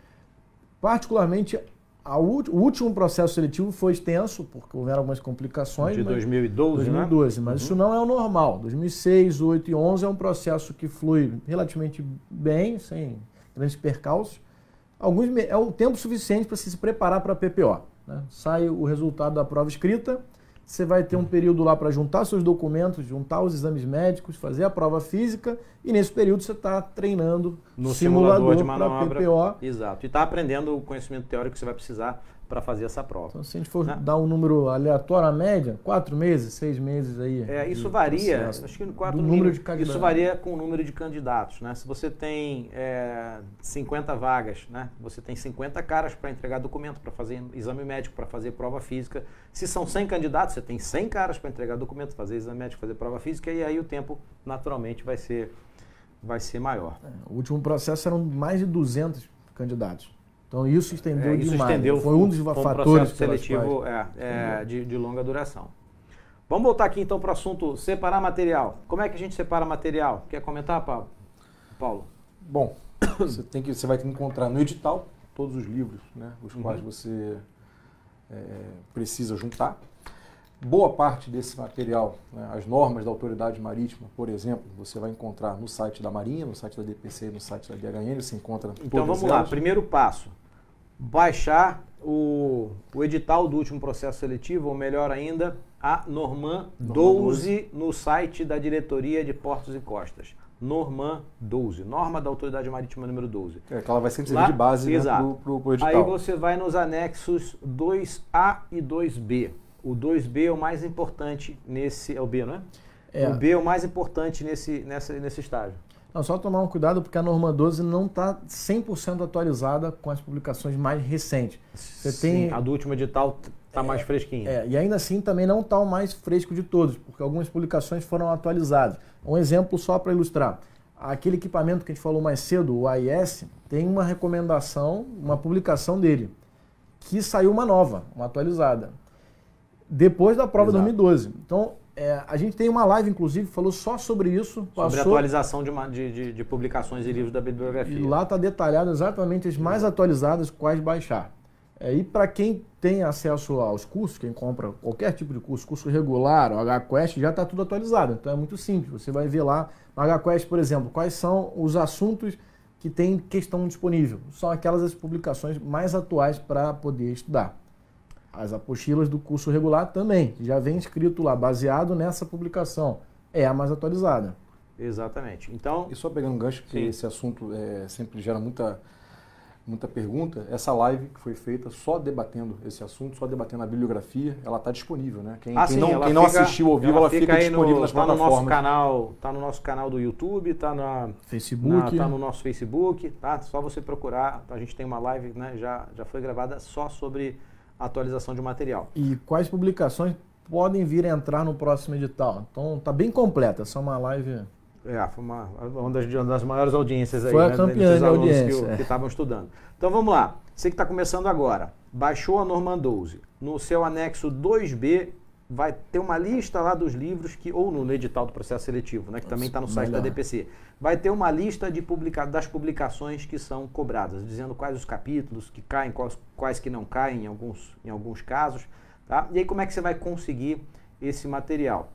Particularmente, a o último processo seletivo foi extenso, porque houveram algumas complicações. De mas- 2012, 2012, né? mas isso não é o normal. 2006, 2008 e 11 é um processo que flui relativamente bem, sem grandes percalços. Alguns é o tempo suficiente para se preparar para a PPO. Né? Sai o resultado da prova escrita, você vai ter um período lá para juntar seus documentos, juntar os exames médicos, fazer a prova física e nesse período você está treinando No simulador de para manobra. PPO. Exato. E está aprendendo o conhecimento teórico que você vai precisar para fazer essa prova. Então, se a gente for Né? dar um número aleatório, a média, quatro meses, seis meses aí. É, isso varia, processo. acho que no quatro número mínimo, de candidatos. Isso varia com o número de candidatos, né? Se você tem é, 50 vagas, né? Você tem 50 caras para entregar documento, para fazer exame médico, para fazer prova física. Se são 100 candidatos, você tem 100 caras para entregar documento, fazer exame médico, fazer prova física e aí o tempo naturalmente vai ser vai ser maior. O último processo eram mais de 200 candidatos. Então isso estendeu É, isso demais. estendeu, Foi um dos foi fatores processo seletivo é, é, de, de longa duração. Vamos voltar aqui então para o assunto separar material. Como é que a gente separa material? Quer comentar, Paulo? Paulo? Bom, você, tem que, você vai ter que encontrar no edital todos os livros, né, os Uhum. quais você é, precisa juntar. Boa parte desse material, né, as normas da autoridade marítima, por exemplo, você vai encontrar no site da Marinha, no site da DPC, no site da DHN, você encontra Então vamos lá, primeiro passo, baixar o, o edital do último processo seletivo, ou melhor ainda, a Norman 12 no site da Diretoria de Portos e Costas. Norman 12, norma da Autoridade Marítima número 12. É, que ela vai sempre servir de base né, para o edital. Aí você vai nos anexos 2A e 2B. O 2B é o mais importante nesse. É o B, não é? é. O B é o mais importante nesse, nessa, nesse estágio. Não, só tomar um cuidado porque a norma 12 não está 100% atualizada com as publicações mais recentes. Você Sim, tem a do último edital está é, mais fresquinha. É, e ainda assim também não está o mais fresco de todos, porque algumas publicações foram atualizadas. Um exemplo só para ilustrar. Aquele equipamento que a gente falou mais cedo, o AIS, tem uma recomendação, uma publicação dele, que saiu uma nova, uma atualizada depois da prova Exato. 2012. Então, é, a gente tem uma live, inclusive, que falou só sobre isso. Sobre a atualização de, uma, de, de, de, publicações e livros da bibliografia. E lá está detalhado exatamente as mais atualizadas, quais baixar. É, e para quem tem acesso aos cursos, quem compra qualquer tipo de curso, curso regular, o HQuest, já está tudo atualizado. Então é muito simples. Você vai ver lá no HQuest, por exemplo, quais são os assuntos que tem questão disponível. São aquelas as publicações mais atuais para poder estudar. As apostilas do curso regular também, já vem escrito lá, baseado nessa publicação. É a mais atualizada. Exatamente. Então, e só pegando um gancho, porque sim. esse assunto é, sempre gera muita, muita pergunta, essa live que foi feita só debatendo esse assunto, só debatendo a bibliografia, ela está disponível, né? Quem, ah, quem sim, não, quem não assistiu ao vivo, ela, ela fica, fica disponível no, nas tá plataformas. No nosso canal, tá no nosso canal do YouTube, tá na Facebook, na, tá no nosso Facebook, tá? Só você procurar. A gente tem uma live, né? Já já foi gravada só sobre atualização de material. E quais publicações podem vir a entrar no próximo edital? Então tá bem completa, essa é uma live. É, foi uma, uma, das, uma das maiores audiências aí, foi a né, campeã de audiência, que, é. estavam estudando. Então vamos lá, você que está começando agora, baixou a Norman 12, no seu anexo 2B vai ter uma lista lá dos livros que ou no edital do processo seletivo, né, que também está no site melhor. da DPC, vai ter uma lista de publica, das publicações que são cobradas, dizendo quais os capítulos que caem, quais, quais que não caem em alguns, em alguns casos, tá? E aí como é que você vai conseguir esse material?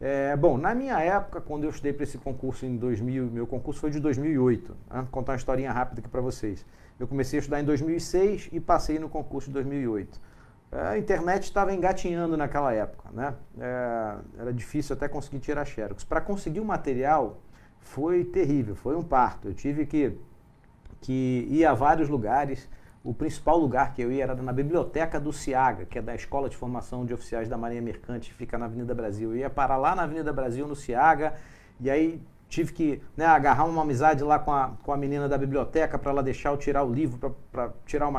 É, bom, na minha época, quando eu estudei para esse concurso em 2000, meu concurso foi de 2008. Né? Vou contar uma historinha rápida aqui para vocês. Eu comecei a estudar em 2006 e passei no concurso de 2008 a internet estava engatinhando naquela época, né? É, era difícil até conseguir tirar xerox. Para conseguir o material foi terrível, foi um parto. Eu tive que, que ir a vários lugares. O principal lugar que eu ia era na biblioteca do CIAGA, que é da Escola de Formação de Oficiais da Marinha Mercante, que fica na Avenida Brasil. Eu ia parar lá na Avenida Brasil, no CIAGA, e aí tive que né, agarrar uma amizade lá com a, com a menina da biblioteca para ela deixar eu tirar o livro, para tirar,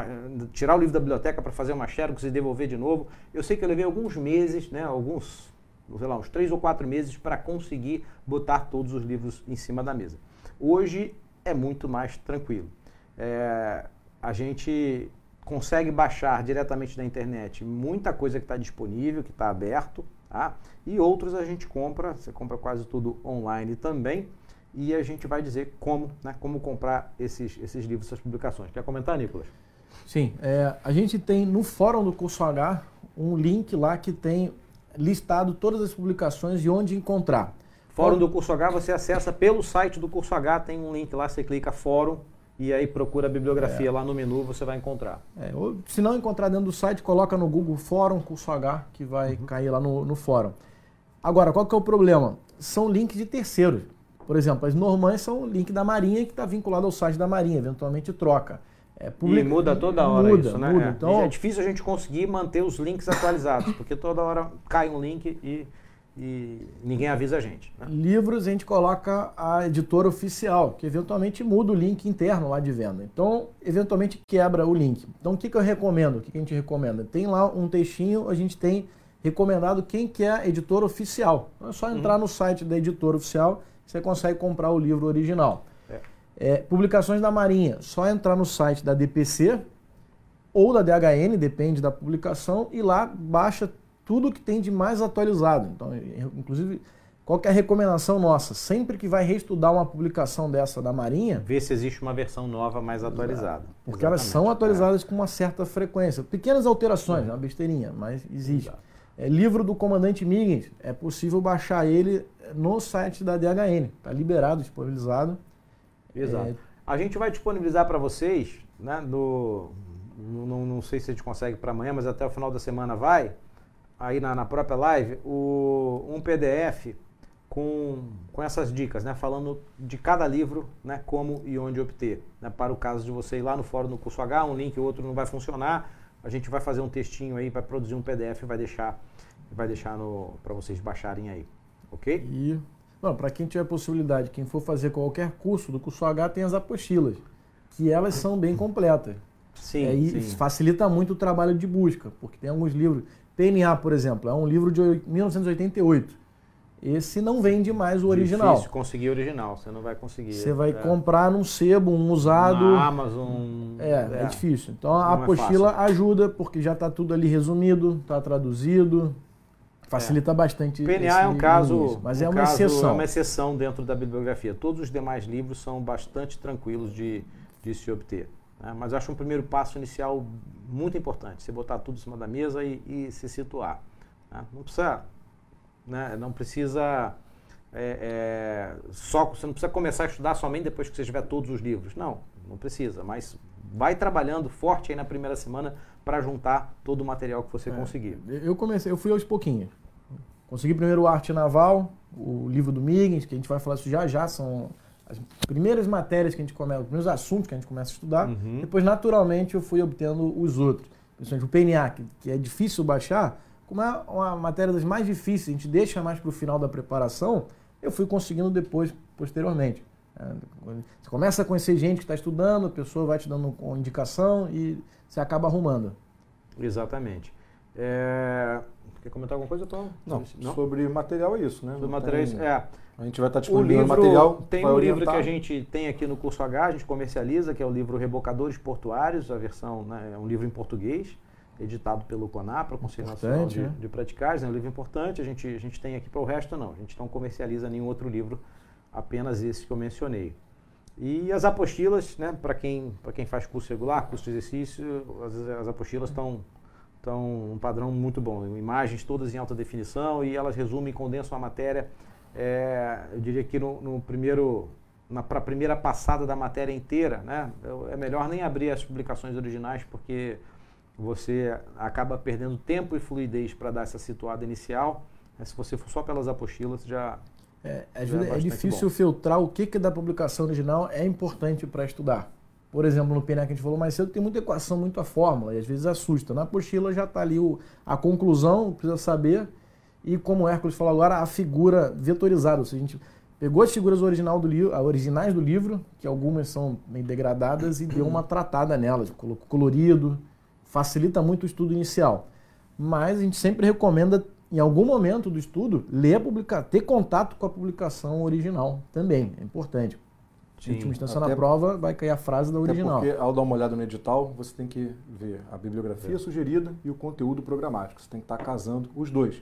tirar o livro da biblioteca para fazer uma xerox e devolver de novo. Eu sei que eu levei alguns meses, né, alguns, sei lá, uns três ou quatro meses para conseguir botar todos os livros em cima da mesa. Hoje é muito mais tranquilo. É, a gente consegue baixar diretamente da internet muita coisa que está disponível, que está aberto, Tá? E outros a gente compra, você compra quase tudo online também. E a gente vai dizer como, né, como comprar esses, esses livros, essas publicações. Quer comentar, Nicolas? Sim, é, a gente tem no fórum do Curso H um link lá que tem listado todas as publicações e onde encontrar. Fórum do Curso H você acessa pelo site do Curso H, tem um link lá, você clica Fórum e aí procura a bibliografia é. lá no menu, você vai encontrar. É, ou, se não encontrar dentro do site, coloca no Google Fórum Curso H, que vai uhum. cair lá no, no fórum. Agora, qual que é o problema? São links de terceiros. Por exemplo, as normais são link da Marinha que está vinculado ao site da Marinha, eventualmente troca. É, publica... E muda toda hora muda, isso, né? Muda. É. Então... é difícil a gente conseguir manter os links atualizados, porque toda hora cai um link e e ninguém avisa a gente. Né? Livros a gente coloca a editora oficial, que eventualmente muda o link interno lá de venda. Então, eventualmente quebra o link. Então, o que, que eu recomendo? O que, que a gente recomenda? Tem lá um textinho, a gente tem recomendado quem quer é editor oficial. Então, é só entrar uhum. no site da editora oficial, você consegue comprar o livro original. É. É, publicações da Marinha, só entrar no site da DPC ou da DHN, depende da publicação, e lá baixa tudo que tem de mais atualizado. Então, inclusive, qual é a recomendação nossa? Sempre que vai reestudar uma publicação dessa da Marinha... Ver se existe uma versão nova mais atualizada. Porque Exatamente. elas são atualizadas é. com uma certa frequência. Pequenas alterações, é uma besteirinha, mas existe. Exato. É, livro do comandante Miggins, é possível baixar ele no site da DHN. Está liberado, disponibilizado. Exato. É... A gente vai disponibilizar para vocês, né, do, não, não, sei se a gente consegue para amanhã, mas até o final da semana vai, aí na, na própria live, o, um PDF com, com essas dicas, né, falando de cada livro, né, como e onde obter. Né, para o caso de você ir lá no fórum do curso H, um link ou outro não vai funcionar, a gente vai fazer um textinho aí, vai produzir um PDF e vai deixar, vai deixar para vocês baixarem aí. Ok? E para quem tiver possibilidade, quem for fazer qualquer curso do curso H, tem as apostilas, que elas são bem completas. Sim, é, e sim. facilita muito o trabalho de busca, porque tem alguns livros. PNA, por exemplo, é um livro de 1988. Esse não vende mais o original. Difícil conseguir o original, você não vai conseguir. Você vai é. comprar num sebo, um usado. Na Amazon. É, é, é difícil. Então a não é apostila ajuda, porque já está tudo ali resumido, está traduzido, Facilita é. bastante. PNA é um caso, mas um é uma caso, exceção. É uma exceção dentro da bibliografia. Todos os demais livros são bastante tranquilos de, de se obter. Né? Mas acho um primeiro passo inicial muito importante. Você botar tudo em cima da mesa e, e se situar. Né? Não precisa, né? não precisa é, é, só você não precisa começar a estudar somente depois que você tiver todos os livros. Não, não precisa. Mas vai trabalhando forte aí na primeira semana para juntar todo o material que você é, conseguir. Eu comecei, eu fui aos pouquinhos. Consegui primeiro o Arte Naval, o livro do Miggins, que a gente vai falar isso já já, são as primeiras matérias que a gente começa, os primeiros assuntos que a gente começa a estudar. Uhum. Depois, naturalmente, eu fui obtendo os outros. Principalmente o PNA, que, que é difícil baixar, como é uma matéria das mais difíceis, a gente deixa mais para o final da preparação, eu fui conseguindo depois, posteriormente. É, você começa a conhecer gente que está estudando, a pessoa vai te dando uma indicação e você acaba arrumando. Exatamente. É... Quer comentar alguma coisa, Paulo? Não, Não, sobre material é isso, né? Sobre materiais, tem... é. A gente vai estar disponibilizando material. Tem um livro que a gente tem aqui no curso H, a gente comercializa, que é o livro Rebocadores Portuários, a versão, né, é um livro em português, editado pelo CONAPRA, Conselho Nacional de, né? de Praticares, é um livro importante, a gente, a gente tem aqui para o resto não, a gente não comercializa nenhum outro livro, apenas esse que eu mencionei. E as apostilas, né, para quem, quem faz curso regular, curso de exercício, as, as apostilas estão estão um padrão muito bom. Imagens todas em alta definição e elas resumem e condensam a matéria. É, eu diria que no, no primeiro, para a primeira passada da matéria inteira, né, é melhor nem abrir as publicações originais porque você acaba perdendo tempo e fluidez para dar essa situada inicial. Mas se você for só pelas apostilas, já é, às vezes é, é difícil bom. filtrar o que, que da publicação original é importante para estudar. Por exemplo, no PNA que a gente falou mais cedo, tem muita equação, muita fórmula, e às vezes assusta. Na apostila já está ali o, a conclusão, precisa saber, e como o Hércules falou agora, a figura vetorizada. Ou seja, a gente pegou as figuras original do livro, originais do livro, que algumas são meio degradadas, e deu uma tratada nelas, colocou colorido, facilita muito o estudo inicial. Mas a gente sempre recomenda em algum momento do estudo, ler a ter contato com a publicação original também, é importante. Sim, em última instância, na prova, vai cair a frase da original. porque, ao dar uma olhada no edital, você tem que ver a bibliografia é. sugerida e o conteúdo programático. Você tem que estar casando os dois.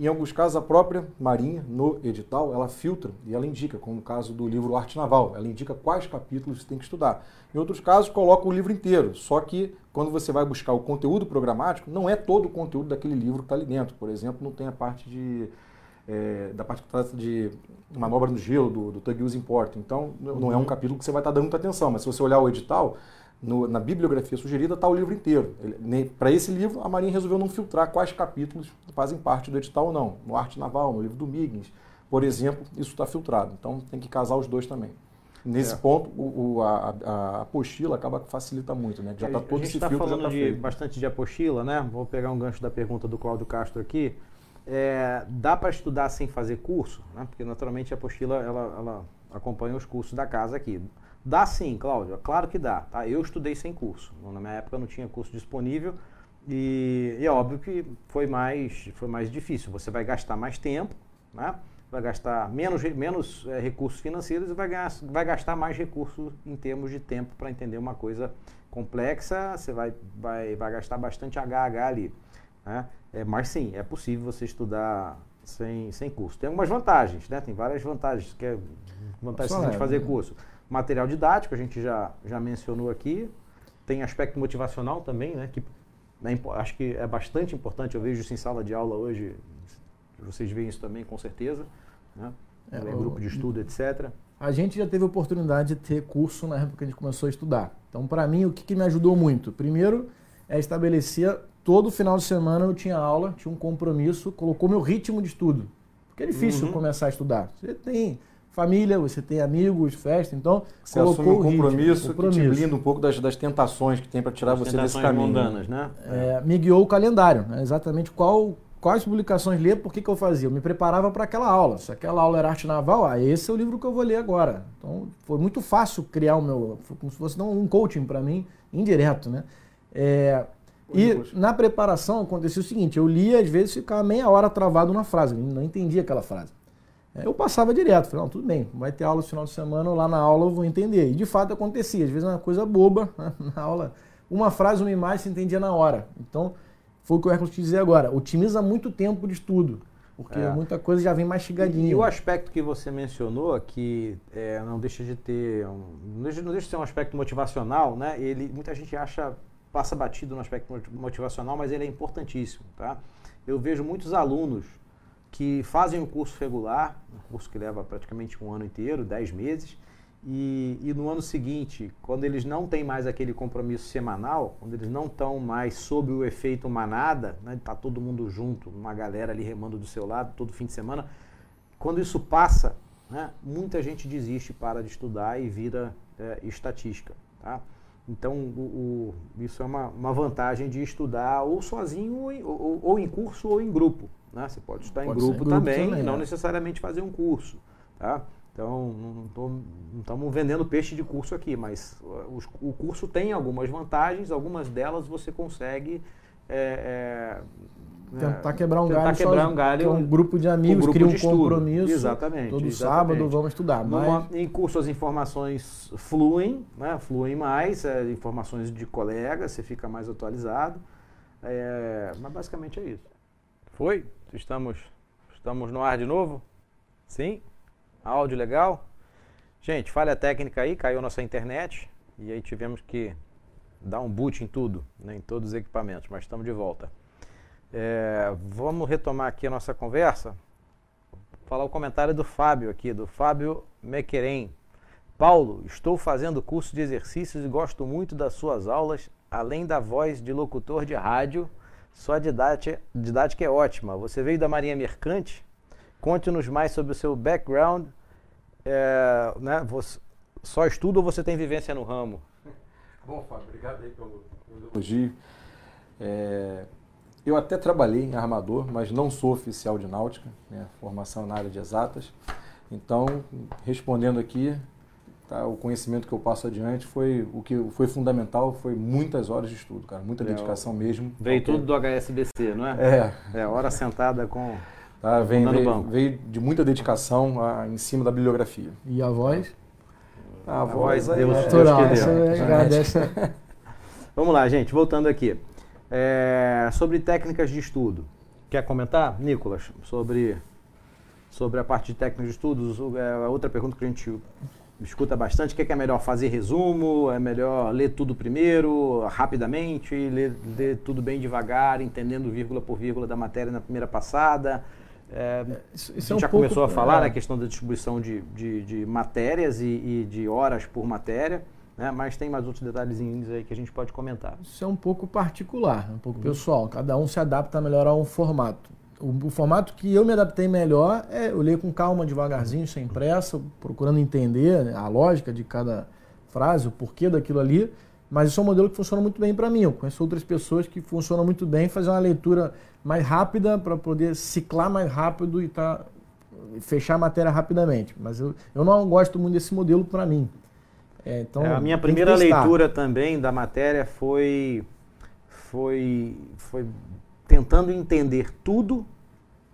Em alguns casos, a própria Marinha, no edital, ela filtra e ela indica, como no caso do livro Arte Naval, ela indica quais capítulos você tem que estudar. Em outros casos, coloca o livro inteiro, só que quando você vai buscar o conteúdo programático, não é todo o conteúdo daquele livro que está ali dentro. Por exemplo, não tem a parte de é, da parte que trata de manobra no gelo, do, do Tug Use Import. Então, não é um capítulo que você vai estar tá dando muita atenção, mas se você olhar o edital, no, na bibliografia sugerida está o livro inteiro. Para esse livro, a Marinha resolveu não filtrar quais capítulos fazem parte do edital ou não. No Arte Naval, no livro do Miggins, por exemplo, isso está filtrado. Então tem que casar os dois também. Nesse é. ponto, o, o, a, a, apostila acaba que facilita muito, né? Já está todo esse tá filtro falando já tá de, bastante de apostila, né? Vou pegar um gancho da pergunta do Cláudio Castro aqui. É, dá para estudar sem fazer curso, né? Porque naturalmente a apostila ela, ela acompanha os cursos da casa aqui. Dá sim, Cláudio, claro que dá. Tá? Eu estudei sem curso. Na minha época não tinha curso disponível e, e é óbvio que foi mais, foi mais difícil. Você vai gastar mais tempo, né? vai gastar menos, menos é, recursos financeiros e vai, ganhar, vai gastar mais recursos em termos de tempo para entender uma coisa complexa. Você vai, vai, vai gastar bastante HH ali. Né? É, mas sim, é possível você estudar sem, sem curso. Tem algumas vantagens, né? tem várias vantagens, que é vantagem de fazer curso. Material didático, a gente já, já mencionou aqui. Tem aspecto motivacional também, né? Que é, acho que é bastante importante, eu vejo isso em sala de aula hoje, vocês veem isso também com certeza, né? É, em grupo de estudo, etc. A gente já teve oportunidade de ter curso na época que a gente começou a estudar. Então, para mim, o que, que me ajudou muito? Primeiro, é estabelecer todo final de semana eu tinha aula, tinha um compromisso, colocou meu ritmo de estudo. Porque é difícil uhum. começar a estudar. Você tem família, você tem amigos, festa, então você colocou assume um compromisso, ritmo, compromisso. que te blinda um pouco das, das tentações que tem para tirar As você desse caminho. mundanas, né? É, me guiou o calendário, né? exatamente qual quais publicações ler, por que, que eu fazia? Eu me preparava para aquela aula. Se aquela aula era arte naval, ah, esse é o livro que eu vou ler agora. Então foi muito fácil criar o meu, como se fosse não, um coaching para mim, indireto, né? É, e na preparação acontecia o seguinte, eu lia, às vezes ficava meia hora travado na frase, não entendia aquela frase. É, eu passava direto, falei, não, tudo bem, vai ter aula no final de semana, lá na aula eu vou entender. E de fato acontecia, às vezes é uma coisa boba, né? na aula, uma frase, uma imagem se entendia na hora. Então, foi o que o Hércules quis dizer agora, otimiza muito tempo de estudo. Porque é. muita coisa já vem mastigadinha. E, e o aspecto que você mencionou, que é, não deixa de ter. Um, não, deixa, não deixa de ser um aspecto motivacional, né? Ele, muita gente acha passa batido no aspecto motivacional, mas ele é importantíssimo. Tá? Eu vejo muitos alunos que fazem o curso regular, um curso que leva praticamente um ano inteiro, dez meses, e, e, no ano seguinte, quando eles não têm mais aquele compromisso semanal, quando eles não estão mais sob o efeito manada, né, tá todo mundo junto, uma galera ali remando do seu lado todo fim de semana, quando isso passa, né, muita gente desiste, para de estudar e vira é, estatística. Tá? Então, o, o, isso é uma, uma, vantagem de estudar ou sozinho, ou, ou, ou, em curso, ou em grupo. Né? Você pode estudar pode em grupo, grupo também, também, não é. necessariamente fazer um curso. Tá? Então, não estamos vendendo peixe de curso aqui, mas o, o, curso tem algumas vantagens, algumas delas você consegue é, é, Tentar quebrar um tentar galho. Quebrar um galho. É um grupo de amigos, um cria um compromisso. Exatamente. Todo exatamente. sábado vamos estudar. Mas... em curso as informações fluem, né? fluem mais, é, informações de colegas, você fica mais atualizado. É, mas basicamente é isso. Foi? Estamos, estamos no ar de novo? Sim? Áudio legal? Gente, falha técnica aí, caiu nossa internet e aí tivemos que dar um boot em tudo, né, em todos os equipamentos, mas estamos de volta. É, vamos retomar aqui a nossa conversa. Falar o comentário do Fábio aqui, do Fábio Mequerem. Paulo, estou fazendo curso de exercícios e gosto muito das suas aulas, além da voz de locutor de rádio. Sua didática, didática é ótima. Você veio da Marinha Mercante? Conte-nos mais sobre o seu background. É, né, você, só estuda ou você tem vivência no ramo? Bom, Fábio, obrigado aí pelo, elogio. É, eu até trabalhei em armador, mas não sou oficial de náutica, né? formação na área de exatas. Então, respondendo aqui, tá, o conhecimento que eu passo adiante foi o que foi fundamental, foi muitas horas de estudo, cara, muita é, dedicação mesmo. Veio tudo do HSBC, não é? É. É, hora sentada com tá, vem, veio, veio, de muita dedicação a, em cima da bibliografia. E a voz? A, a voz, voz é, Deus, Deus que deu. Vamos lá, gente, voltando aqui. É, sobre técnicas de estudo. Quer comentar, Nicolas, sobre, sobre a parte de técnicas de estudos? É, outra pergunta que a gente escuta bastante, o que é, que é melhor fazer resumo, é melhor ler tudo primeiro, rapidamente, ler, ler tudo bem devagar, entendendo vírgula por vírgula da matéria na primeira passada. É, isso, isso a gente é um já pouco, começou a falar é. né, questão da distribuição de, de, de matérias e, e, de horas por matéria. Né? Mas tem mais outros detalhezinhos aí que a gente pode comentar. Isso é um pouco particular, um pouco uhum. pessoal. Cada um se adapta melhor a um formato. O, o, formato que eu me adaptei melhor é eu leio com calma, devagarzinho, sem pressa, procurando entender a lógica de cada frase, o porquê daquilo ali. Mas isso é um modelo que funciona muito bem para mim. Eu conheço outras pessoas que funcionam muito bem fazer uma leitura mais rápida para poder ciclar mais rápido e tá, fechar a matéria rapidamente. Mas eu, eu não gosto muito desse modelo para mim. É, então, é, a minha primeira leitura também da matéria foi, foi, foi tentando entender tudo,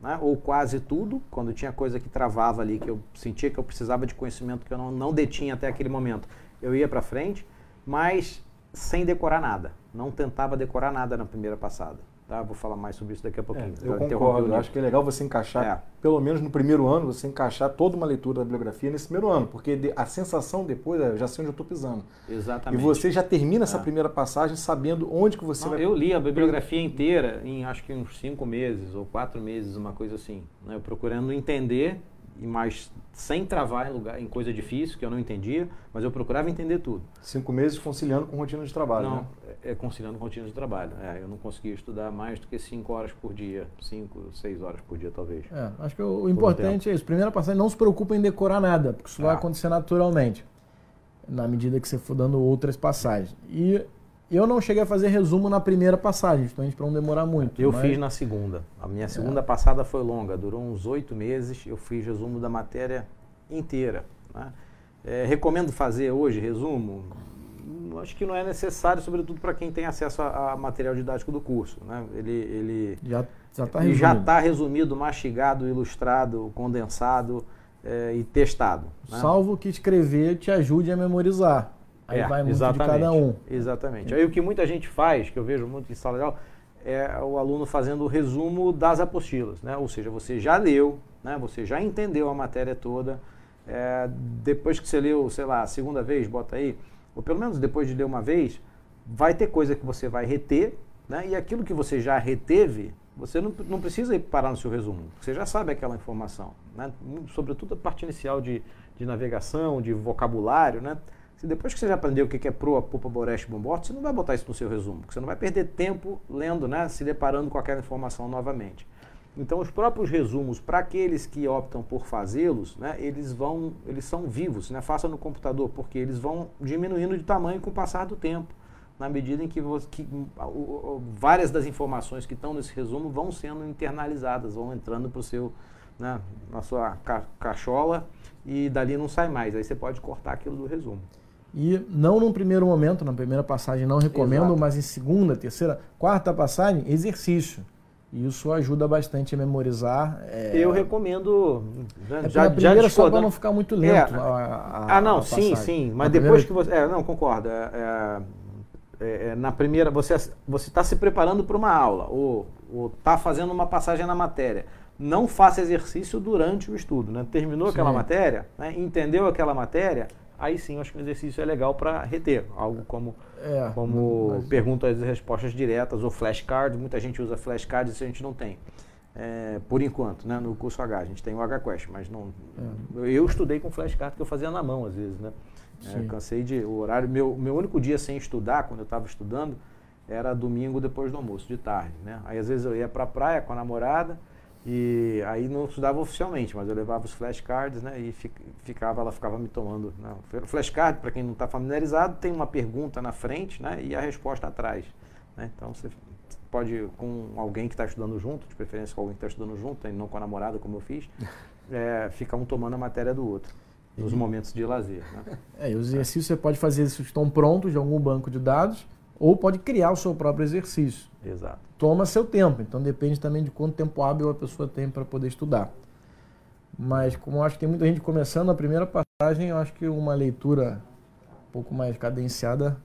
né, ou quase tudo, quando tinha coisa que travava ali, que eu sentia que eu precisava de conhecimento que eu não, não detinha até aquele momento. Eu ia para frente, mas sem decorar nada. Não tentava decorar nada na primeira passada. Tá? Vou falar mais sobre isso daqui a pouquinho. É, eu concordo. Eu acho que é legal você encaixar, é. pelo menos no primeiro ano, você encaixar toda uma leitura da bibliografia nesse primeiro ano, porque a sensação depois é, já sei onde eu estou pisando. Exatamente. E você já termina essa é. primeira passagem sabendo onde que você Não, vai... Eu li a bibliografia inteira em acho que uns cinco meses ou quatro meses, uma coisa assim. Né? Procurando entender mas sem travar em, lugar, em coisa difícil, que eu não entendia, mas eu procurava entender tudo. Cinco meses conciliando com rotina de trabalho, não, né? É, é conciliando com rotina de trabalho. É, eu não conseguia estudar mais do que cinco horas por dia, cinco, seis horas por dia, talvez. É, acho que o, o importante um é isso. Primeira passagem, não se preocupa em decorar nada, porque isso vai ah. acontecer naturalmente, na medida que você for dando outras passagens. E eu não cheguei a fazer resumo na primeira passagem, então a gente para não demorar muito. Eu mas... fiz na segunda. A minha segunda é. passada foi longa, durou uns oito meses. Eu fiz resumo da matéria inteira. Né? É, recomendo fazer hoje resumo? Acho que não é necessário, sobretudo para quem tem acesso a, a, material didático do curso. Né? Ele, ele já está resumido. Tá resumido, mastigado, ilustrado, condensado é, e testado. Né? Salvo que escrever te ajude a memorizar. Aí é, vai muito exatamente, de cada um. Exatamente. Aí o que muita gente faz, que eu vejo muito em sala de aula, é o aluno fazendo o resumo das apostilas, né? Ou seja, você já leu, né? Você já entendeu a matéria toda. É, depois que você leu, sei lá, a segunda vez, bota aí, ou pelo menos depois de ler uma vez, vai ter coisa que você vai reter, né? E aquilo que você já reteve, você não, não precisa ir parar no seu resumo. Você já sabe aquela informação, né? Sobretudo a parte inicial de, de navegação, de vocabulário, né? Se depois que você já aprendeu o que é proa, pupa, boreste, bomborte, você não vai botar isso no seu resumo, porque você não vai perder tempo lendo, né, se deparando com aquela informação novamente. Então, os próprios resumos, para aqueles que optam por fazê-los, né, eles vão, eles são vivos, né, faça no computador, porque eles vão diminuindo de tamanho com o passar do tempo, na medida em que, você, que várias das informações que estão nesse resumo vão sendo internalizadas, vão entrando para o seu, né, na sua ca cachola e dali não sai mais. Aí você pode cortar aquilo do resumo. E não num primeiro momento, na primeira passagem não recomendo, Exato. mas em segunda, terceira, quarta passagem, exercício. E isso ajuda bastante a memorizar. É... Eu recomendo. Já, é já, primeira já só para não ficar muito lento. É, a, a, ah, não, sim, sim. Mas na depois primeira... que você. É, não, concordo. É, é, é na primeira, você está se preparando para uma aula, ou está fazendo uma passagem na matéria. Não faça exercício durante o estudo. Né? Terminou sim. aquela matéria, né? entendeu aquela matéria, aí sim acho que o exercício é legal para reter. Algo como, é, como mas... perguntas e respostas diretas ou flashcards. Muita gente usa flashcards e a gente não tem. É, por enquanto, né, no curso H. A gente tem o HQuest, mas não. É. Eu estudei com flashcard que eu fazia na mão às vezes, né? É, cansei de. O horário. Meu, meu único dia sem estudar, quando eu estava estudando, era domingo depois do almoço, de tarde. Né? Aí às vezes eu ia para a praia com a namorada e aí não estudava oficialmente, mas eu levava os flashcards, né? E ficava, ela ficava me tomando. Né, flashcard, para quem não está familiarizado, tem uma pergunta na frente, né? E a resposta atrás. Né? Então você pode, com alguém que está estudando junto, de preferência com alguém que está estudando junto, e não com a namorada, como eu fiz, é, ficar um tomando a matéria do outro. Nos momentos de lazer. Né? É, e os exercícios você pode fazer se estão prontos de algum banco de dados, ou pode criar o seu próprio exercício. Exato. Toma seu tempo, então depende também de quanto tempo hábil a pessoa tem para poder estudar. Mas como eu acho que tem muita gente começando a primeira passagem, eu acho que uma leitura um pouco mais cadenciada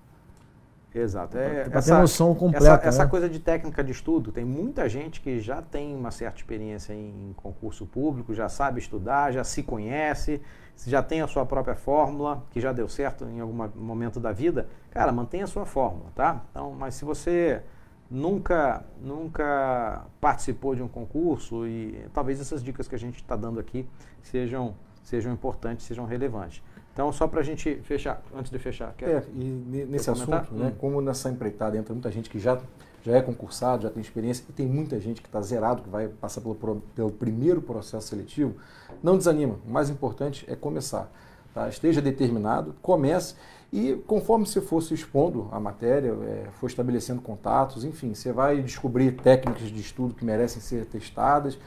Exato. É, para ter noção completa. Essa, né? essa, coisa de técnica de estudo, tem muita gente que já tem uma certa experiência em concurso público, já sabe estudar, já se conhece, já tem a sua própria fórmula, que já deu certo em algum momento da vida. Cara, mantenha a sua fórmula, tá? Então, mas se você nunca, nunca participou de um concurso e talvez essas dicas que a gente está dando aqui sejam, sejam importantes, sejam relevantes. Então, só para a gente fechar, antes de fechar. Quer, é, e nesse assunto, né, hum. como nessa empreitada entra muita gente que já, já é concursado, já tem experiência, e tem muita gente que está zerado, que vai passar pelo, pelo primeiro processo seletivo, não desanima. O mais importante é começar. Tá? Esteja determinado, comece e conforme você for se expondo à matéria, é, for estabelecendo contatos, enfim, você vai descobrir técnicas de estudo que merecem ser testadas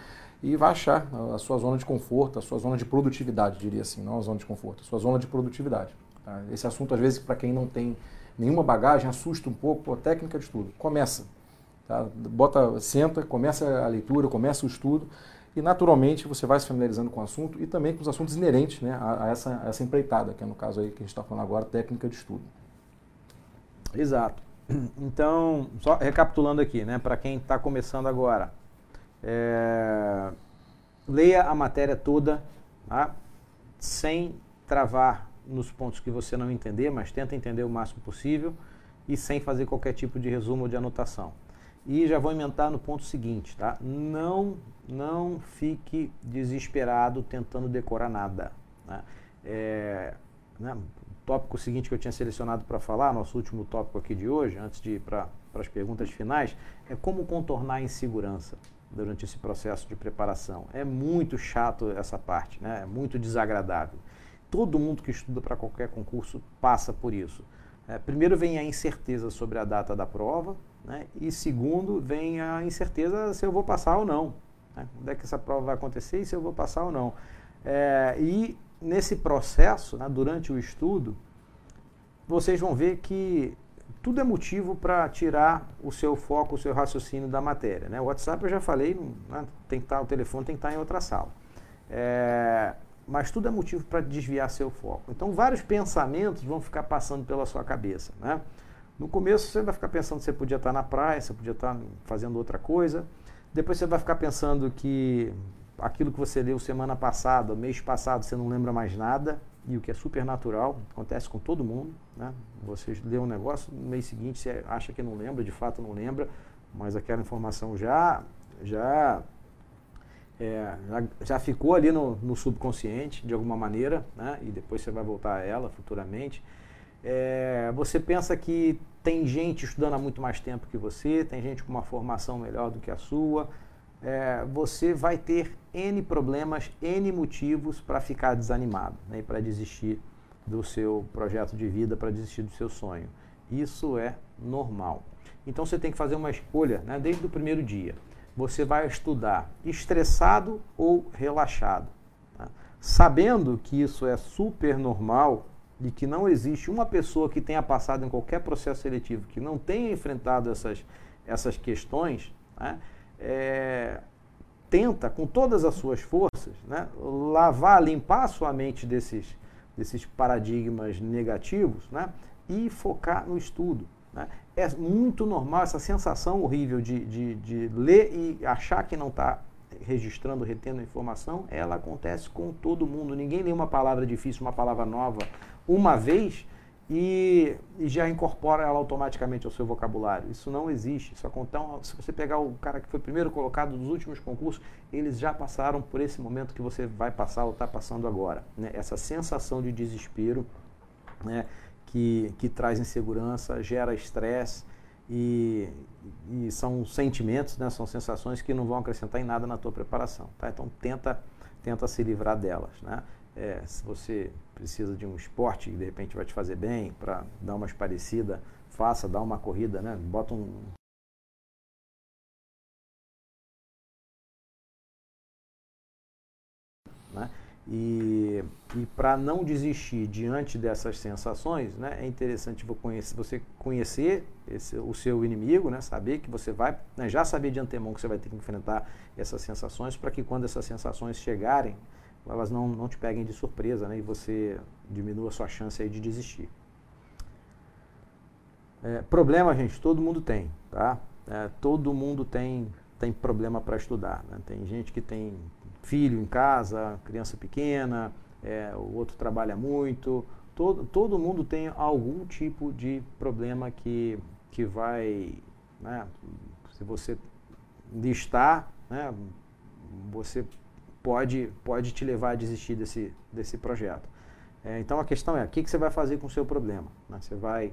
e vai achar a sua zona de conforto, a sua zona de produtividade, diria assim, não a zona de conforto, a sua zona de produtividade. Tá? Esse assunto, às vezes, para quem não tem nenhuma bagagem, assusta um pouco, pô, técnica de estudo. Começa. Tá? Bota, senta, começa a leitura, começa o estudo e naturalmente você vai se familiarizando com o assunto e também com os assuntos inerentes né, a, a essa, a essa empreitada, que é no caso aí que a gente está falando agora, técnica de estudo. Exato. Então, só recapitulando aqui, né, para quem está começando agora, é, leia a matéria toda, tá? sem travar nos pontos que você não entender, mas tenta entender o máximo possível e sem fazer qualquer tipo de resumo ou de anotação. E já vou emendar no ponto seguinte, tá? Não, não fique desesperado tentando decorar nada. Né? É, né? O tópico seguinte que eu tinha selecionado para falar, nosso último tópico aqui de hoje, antes de ir para as perguntas finais, é como contornar a insegurança durante esse processo de preparação. É muito chato essa parte, né? é muito desagradável. Todo mundo que estuda para qualquer concurso passa por isso. É, primeiro vem a incerteza sobre a data da prova, né? e segundo vem a incerteza se eu vou passar ou não. Né? Quando é que essa prova vai acontecer e se eu vou passar ou não. É, e nesse processo, né, durante o estudo, vocês vão ver que tudo é motivo para tirar o seu foco, o seu raciocínio da matéria. Né? O WhatsApp eu já falei, né, tem que estar, tá, o telefone tem que estar tá em outra sala. É, mas tudo é motivo para desviar seu foco. Então, vários pensamentos vão ficar passando pela sua cabeça. Né? No começo, você vai ficar pensando que você podia estar na praia, você podia estar fazendo outra coisa. Depois, você vai ficar pensando que aquilo que você leu semana passada, mês passado, você não lembra mais nada e o que é super natural, acontece com todo mundo, né? Você lê um negócio, no mês seguinte você acha que não lembra, de fato não lembra, mas aquela informação já já é, já, já, ficou ali no, no, subconsciente de alguma maneira, né? E depois você vai voltar a ela futuramente. É, você pensa que tem gente estudando há muito mais tempo que você, tem gente com uma formação melhor do que a sua, é, você vai ter N problemas, N motivos para ficar desanimado né, para desistir do seu projeto de vida, para desistir do seu sonho. Isso é normal. Então você tem que fazer uma escolha né, desde o primeiro dia. Você vai estudar estressado ou relaxado. Tá? Sabendo que isso é super normal e que não existe uma pessoa que tenha passado em qualquer processo seletivo que não tenha enfrentado essas, essas questões, né, é, tenta, com todas as suas forças, né, lavar, limpar a sua mente desses, desses paradigmas negativos né, e focar no estudo. É muito normal essa sensação horrível de, de, de ler e achar que não está registrando, retendo informação, ela acontece com todo mundo. Ninguém lê uma palavra difícil, uma palavra nova uma vez e, e, já incorpora ela automaticamente ao seu vocabulário. Isso não existe. Isso acontece, se você pegar o cara que foi primeiro colocado dos últimos concursos, eles já passaram por esse momento que você vai passar ou está passando agora. Né? Essa sensação de desespero né? Que, que traz insegurança, gera estresse e, e, são sentimentos, né? são sensações que não vão acrescentar em nada na tua preparação. Tá? Então tenta, tenta se livrar delas. Né? É, se você precisa de um esporte que de repente vai te fazer bem, para dar uma esparecida, faça, dá uma corrida, né? Bota um, Né? E, e para não desistir diante dessas sensações, né, é interessante você conhecer esse, o seu inimigo, né, saber que você vai, né, já saber de antemão que você vai ter que enfrentar essas sensações, para que quando essas sensações chegarem, elas não, não te peguem de surpresa né, e você diminua a sua chance de desistir. É, problema, gente, todo mundo tem, tá? É, todo mundo tem, tem problema para estudar. Né? Tem gente que tem filho em casa, criança pequena, é, o outro trabalha muito. Todo, todo mundo tem algum tipo de problema que, que vai, né, se você listar, né, você pode, pode te levar a desistir desse, desse projeto. É, então a questão é, o que, que você vai fazer com o seu problema? Né? Você vai,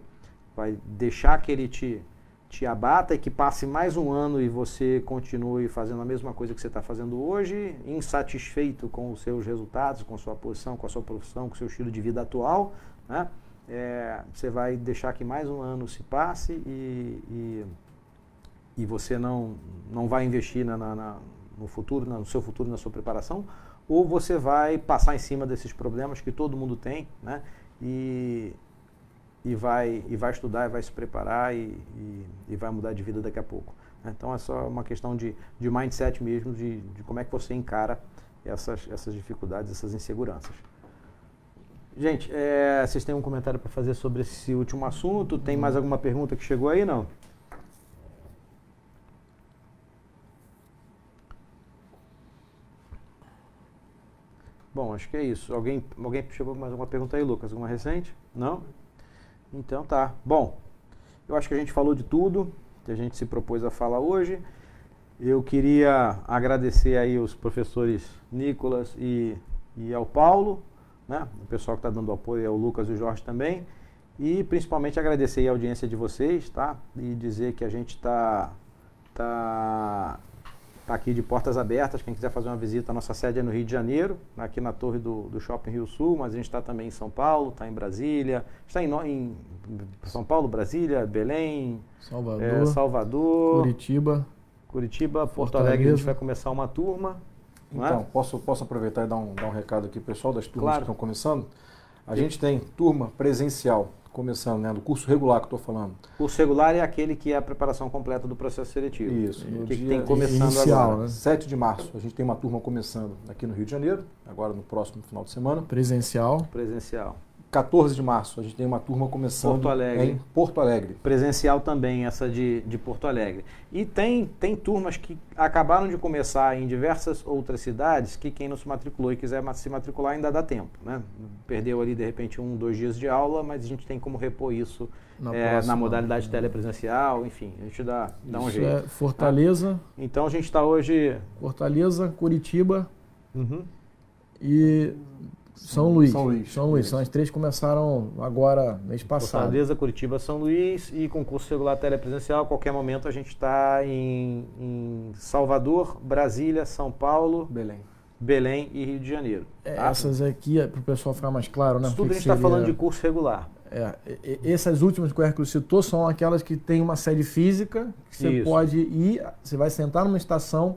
vai deixar que ele te, te abata e que passe mais um ano e você continue fazendo a mesma coisa que você está fazendo hoje, insatisfeito com os seus resultados, com a sua posição, com a sua profissão, com o seu estilo de vida atual, né? É, você vai deixar que mais um ano se passe e, e, e você não, não vai investir na, na, no futuro, no seu futuro, na sua preparação, ou você vai passar em cima desses problemas que todo mundo tem, né? E, e, vai, e vai estudar, e vai se preparar e, e, e vai mudar de vida daqui a pouco. Né? Então é só uma questão de, de mindset mesmo, de, de como é que você encara essas, essas dificuldades, essas inseguranças. Gente, é, vocês têm um comentário para fazer sobre esse último assunto? Tem mais alguma pergunta que chegou aí, não? Bom, acho que é isso. Alguém, alguém chegou mais alguma pergunta aí, Lucas? Alguma recente? Não? Então tá. Bom, eu acho que a gente falou de tudo que a gente se propôs a falar hoje. Eu queria agradecer aí os professores Nicolas e, e ao Paulo, né? o pessoal que está dando apoio, é o Lucas e o Jorge também. E principalmente agradecer a audiência de vocês, tá? E dizer que a gente está tá, tá aqui de portas abertas. Quem quiser fazer uma visita, a nossa sede é no Rio de Janeiro, aqui na torre do, do Shopping Rio Sul, mas a gente está também em São Paulo, está em Brasília, está em, em São Paulo, Brasília, Belém, Salvador, é, Salvador Curitiba. Curitiba, Porto Alegre, a gente vai começar uma turma. é? Então, posso, posso aproveitar e dar um, dar um recado aqui, pessoal, das turmas Claro. que estão começando? A gente tem turma presencial começando, né? Do curso regular que eu estou falando. Curso regular é aquele que é a preparação completa do processo seletivo. Isso. O No que, que dia tem começando inicial, agora? né? 7 de março, a gente tem uma turma começando aqui no Rio de Janeiro, agora no próximo final de semana. Presencial. Presencial. 14 de março, a gente tem uma turma começando Porto Alegre. em Porto Alegre. Presencial também, essa de, de Porto Alegre. E tem, tem turmas que acabaram de começar em diversas outras cidades que quem não se matriculou e quiser se matricular ainda dá tempo. Né? Perdeu ali, de repente, um, dois dias de aula, mas a gente tem como repor isso Na é, na próxima. modalidade telepresencial, enfim, a gente dá, dá um Isso jeito. é Fortaleza, Então a gente está hoje. Fortaleza, Curitiba Uhum. e São Luís. São Luís. São Luís. São as três que começaram agora, mês passado. Fortaleza, Curitiba, São Luís e concurso regular telepresencial. A qualquer momento a gente está em, em Salvador, Brasília, São Paulo, Belém. Belém e Rio de Janeiro. É, tá? Essas aqui, para o pessoal ficar mais claro, né? Isso tudo que a gente está seria- falando de curso regular. É, essas últimas que o Hércules citou são aquelas que têm uma sede física, que você Isso. pode ir, você vai sentar numa estação,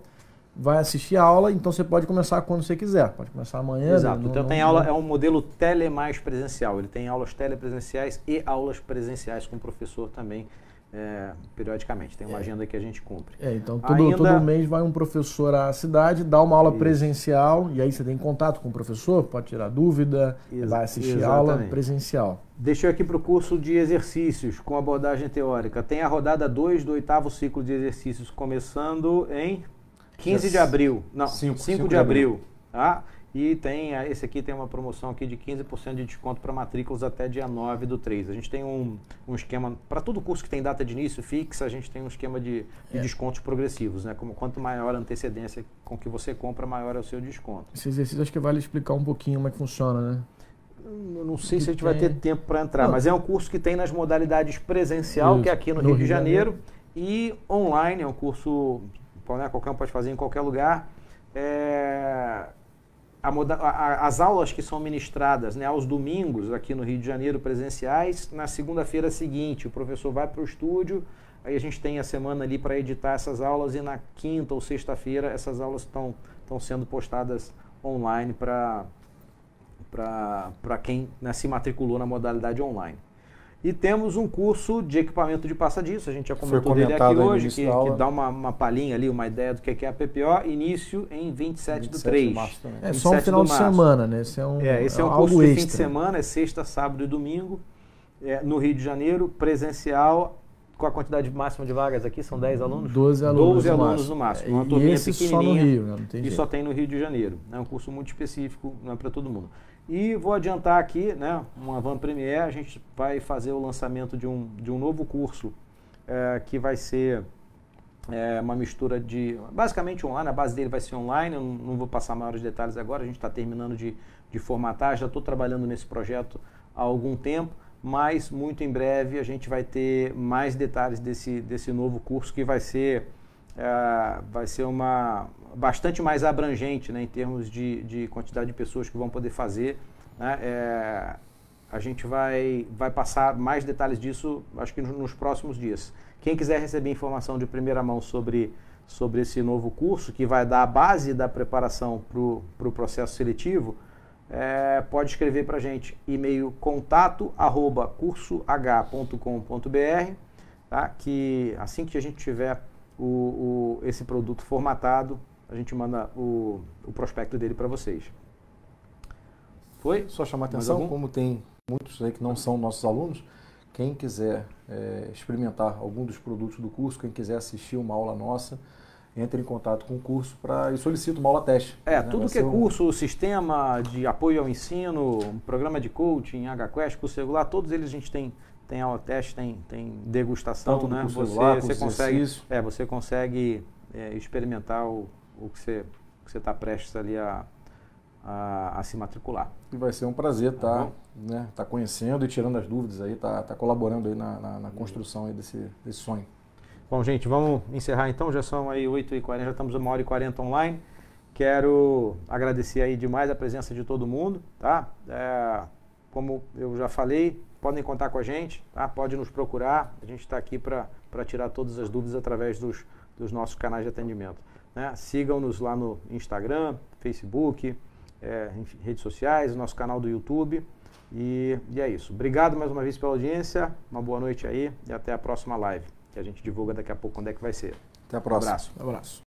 vai assistir a aula, então você pode começar quando você quiser. Pode começar amanhã. Exato. não- então não- tem não- aula, é um modelo tele mais presencial. Ele tem aulas telepresenciais e aulas presenciais com o professor também, é, periodicamente. Tem uma agenda que a gente cumpre. É, então todo, Ainda- todo mês vai um professor à cidade, dá uma aula Isso. presencial, e aí você tem contato com o professor, pode tirar dúvida, Ex- vai assistir a aula exatamente. presencial. Deixei aqui para o curso de exercícios com abordagem teórica. Tem a rodada 2 do oitavo ciclo de exercícios começando em 15 de abril. Não, cinco- 5, cinco de de abril. Tá? E tem, a- esse aqui tem uma promoção aqui de 15% de desconto para matrículas até dia 9 do 3. A gente tem um, um esquema, para todo curso que tem data de início fixa, a gente tem um esquema de, de É. descontos progressivos. Né? Como, quanto maior a antecedência com que você compra, maior é o seu desconto. Esse exercício acho que vale explicar um pouquinho como é que funciona, né? Eu não sei se a gente Que vai ter tem- tempo para entrar, Não. mas é um curso que tem nas modalidades presencial, Isso. que é aqui no, Rio, de Janeiro, e online, é um curso né, qualquer um pode fazer em qualquer lugar. É, a a- as aulas que são ministradas né, aos domingos aqui no Rio de Janeiro presenciais, na segunda-feira seguinte o professor vai para o estúdio, aí a gente tem a semana ali para editar essas aulas e na quinta ou sexta-feira essas aulas estão sendo postadas online para para quem né, se matriculou na modalidade online. E temos um curso de equipamento de passadiço, a gente já comentou dele aqui hoje, que, que dá uma, uma palhinha ali, uma ideia do que é a PPO, início em 27, do 27 3. de março também. É só um 27 final do de semana, né? Esse é um, É, esse é um curso de fim de extra. semana, é sexta, sábado e domingo, é, no Rio de Janeiro, presencial, com a quantidade máxima de vagas aqui, são 10 alunos? 12 alunos, 12 no alunos máximo. no máximo, É, uma e turminha esse só no. Rio, né? Não tem E jeito. só tem no Rio de Janeiro. É um curso muito específico, não é para todo mundo. E vou adiantar aqui, né, uma Van Premier, a gente vai fazer o lançamento de um, de um novo curso é, que vai ser é, uma mistura de, basicamente online, a base dele vai ser online, eu não, não vou passar maiores detalhes agora, a gente está terminando de, de formatar, já estou trabalhando nesse projeto há algum tempo, mas muito em breve a gente vai ter mais detalhes desse, desse novo curso que vai ser é, vai ser uma bastante mais abrangente né, em termos de, de quantidade de pessoas que vão poder fazer. né, é, a gente vai, vai passar mais detalhes disso, acho que nos, nos próximos dias. Quem quiser receber informação de primeira mão sobre, sobre esse novo curso, que vai dar a base da preparação para o pro processo seletivo, é, pode escrever para a gente e-mail contato arroba cursoh.com.br, tá? que assim que a gente tiver o, o- esse produto formatado, a gente manda o, o prospecto dele para vocês. Foi? Só chamar atenção, como tem muitos aí que não são nossos alunos, quem quiser é, experimentar algum dos produtos do curso, quem quiser assistir uma aula nossa, entre em contato com o curso pra, e solicita uma aula teste. É, né? tudo Vai que é um- curso, sistema de apoio ao ensino, programa de coaching, HQuest, curso regular, todos eles a gente tem, tem aula teste, tem, tem degustação, Tanto né? curso Você, regular, você consegue, exercício. é, você consegue é, experimentar o, o que você que você está prestes ali a, a, a se matricular. E vai ser um prazer Tá estar bom. né, tá conhecendo e tirando as dúvidas aí, tá, tá colaborando aí na, na- na construção aí desse, desse sonho. Bom, gente, vamos encerrar então. Já são aí 8h40, já estamos uma hora e 40 online. Quero agradecer aí demais a presença de todo mundo, tá? É, como eu já falei, podem contar com a gente, tá? Pode nos procurar. A gente está aqui para tirar todas as dúvidas através dos, dos nossos canais de atendimento. Né? Sigam-nos lá no Instagram, Facebook, é, redes sociais, nosso canal do YouTube. E, e é isso. Obrigado mais uma vez pela audiência. Uma boa noite aí e até a próxima live, que a gente divulga daqui a pouco quando é que vai ser. Até a Um próxima. abraço. Um abraço.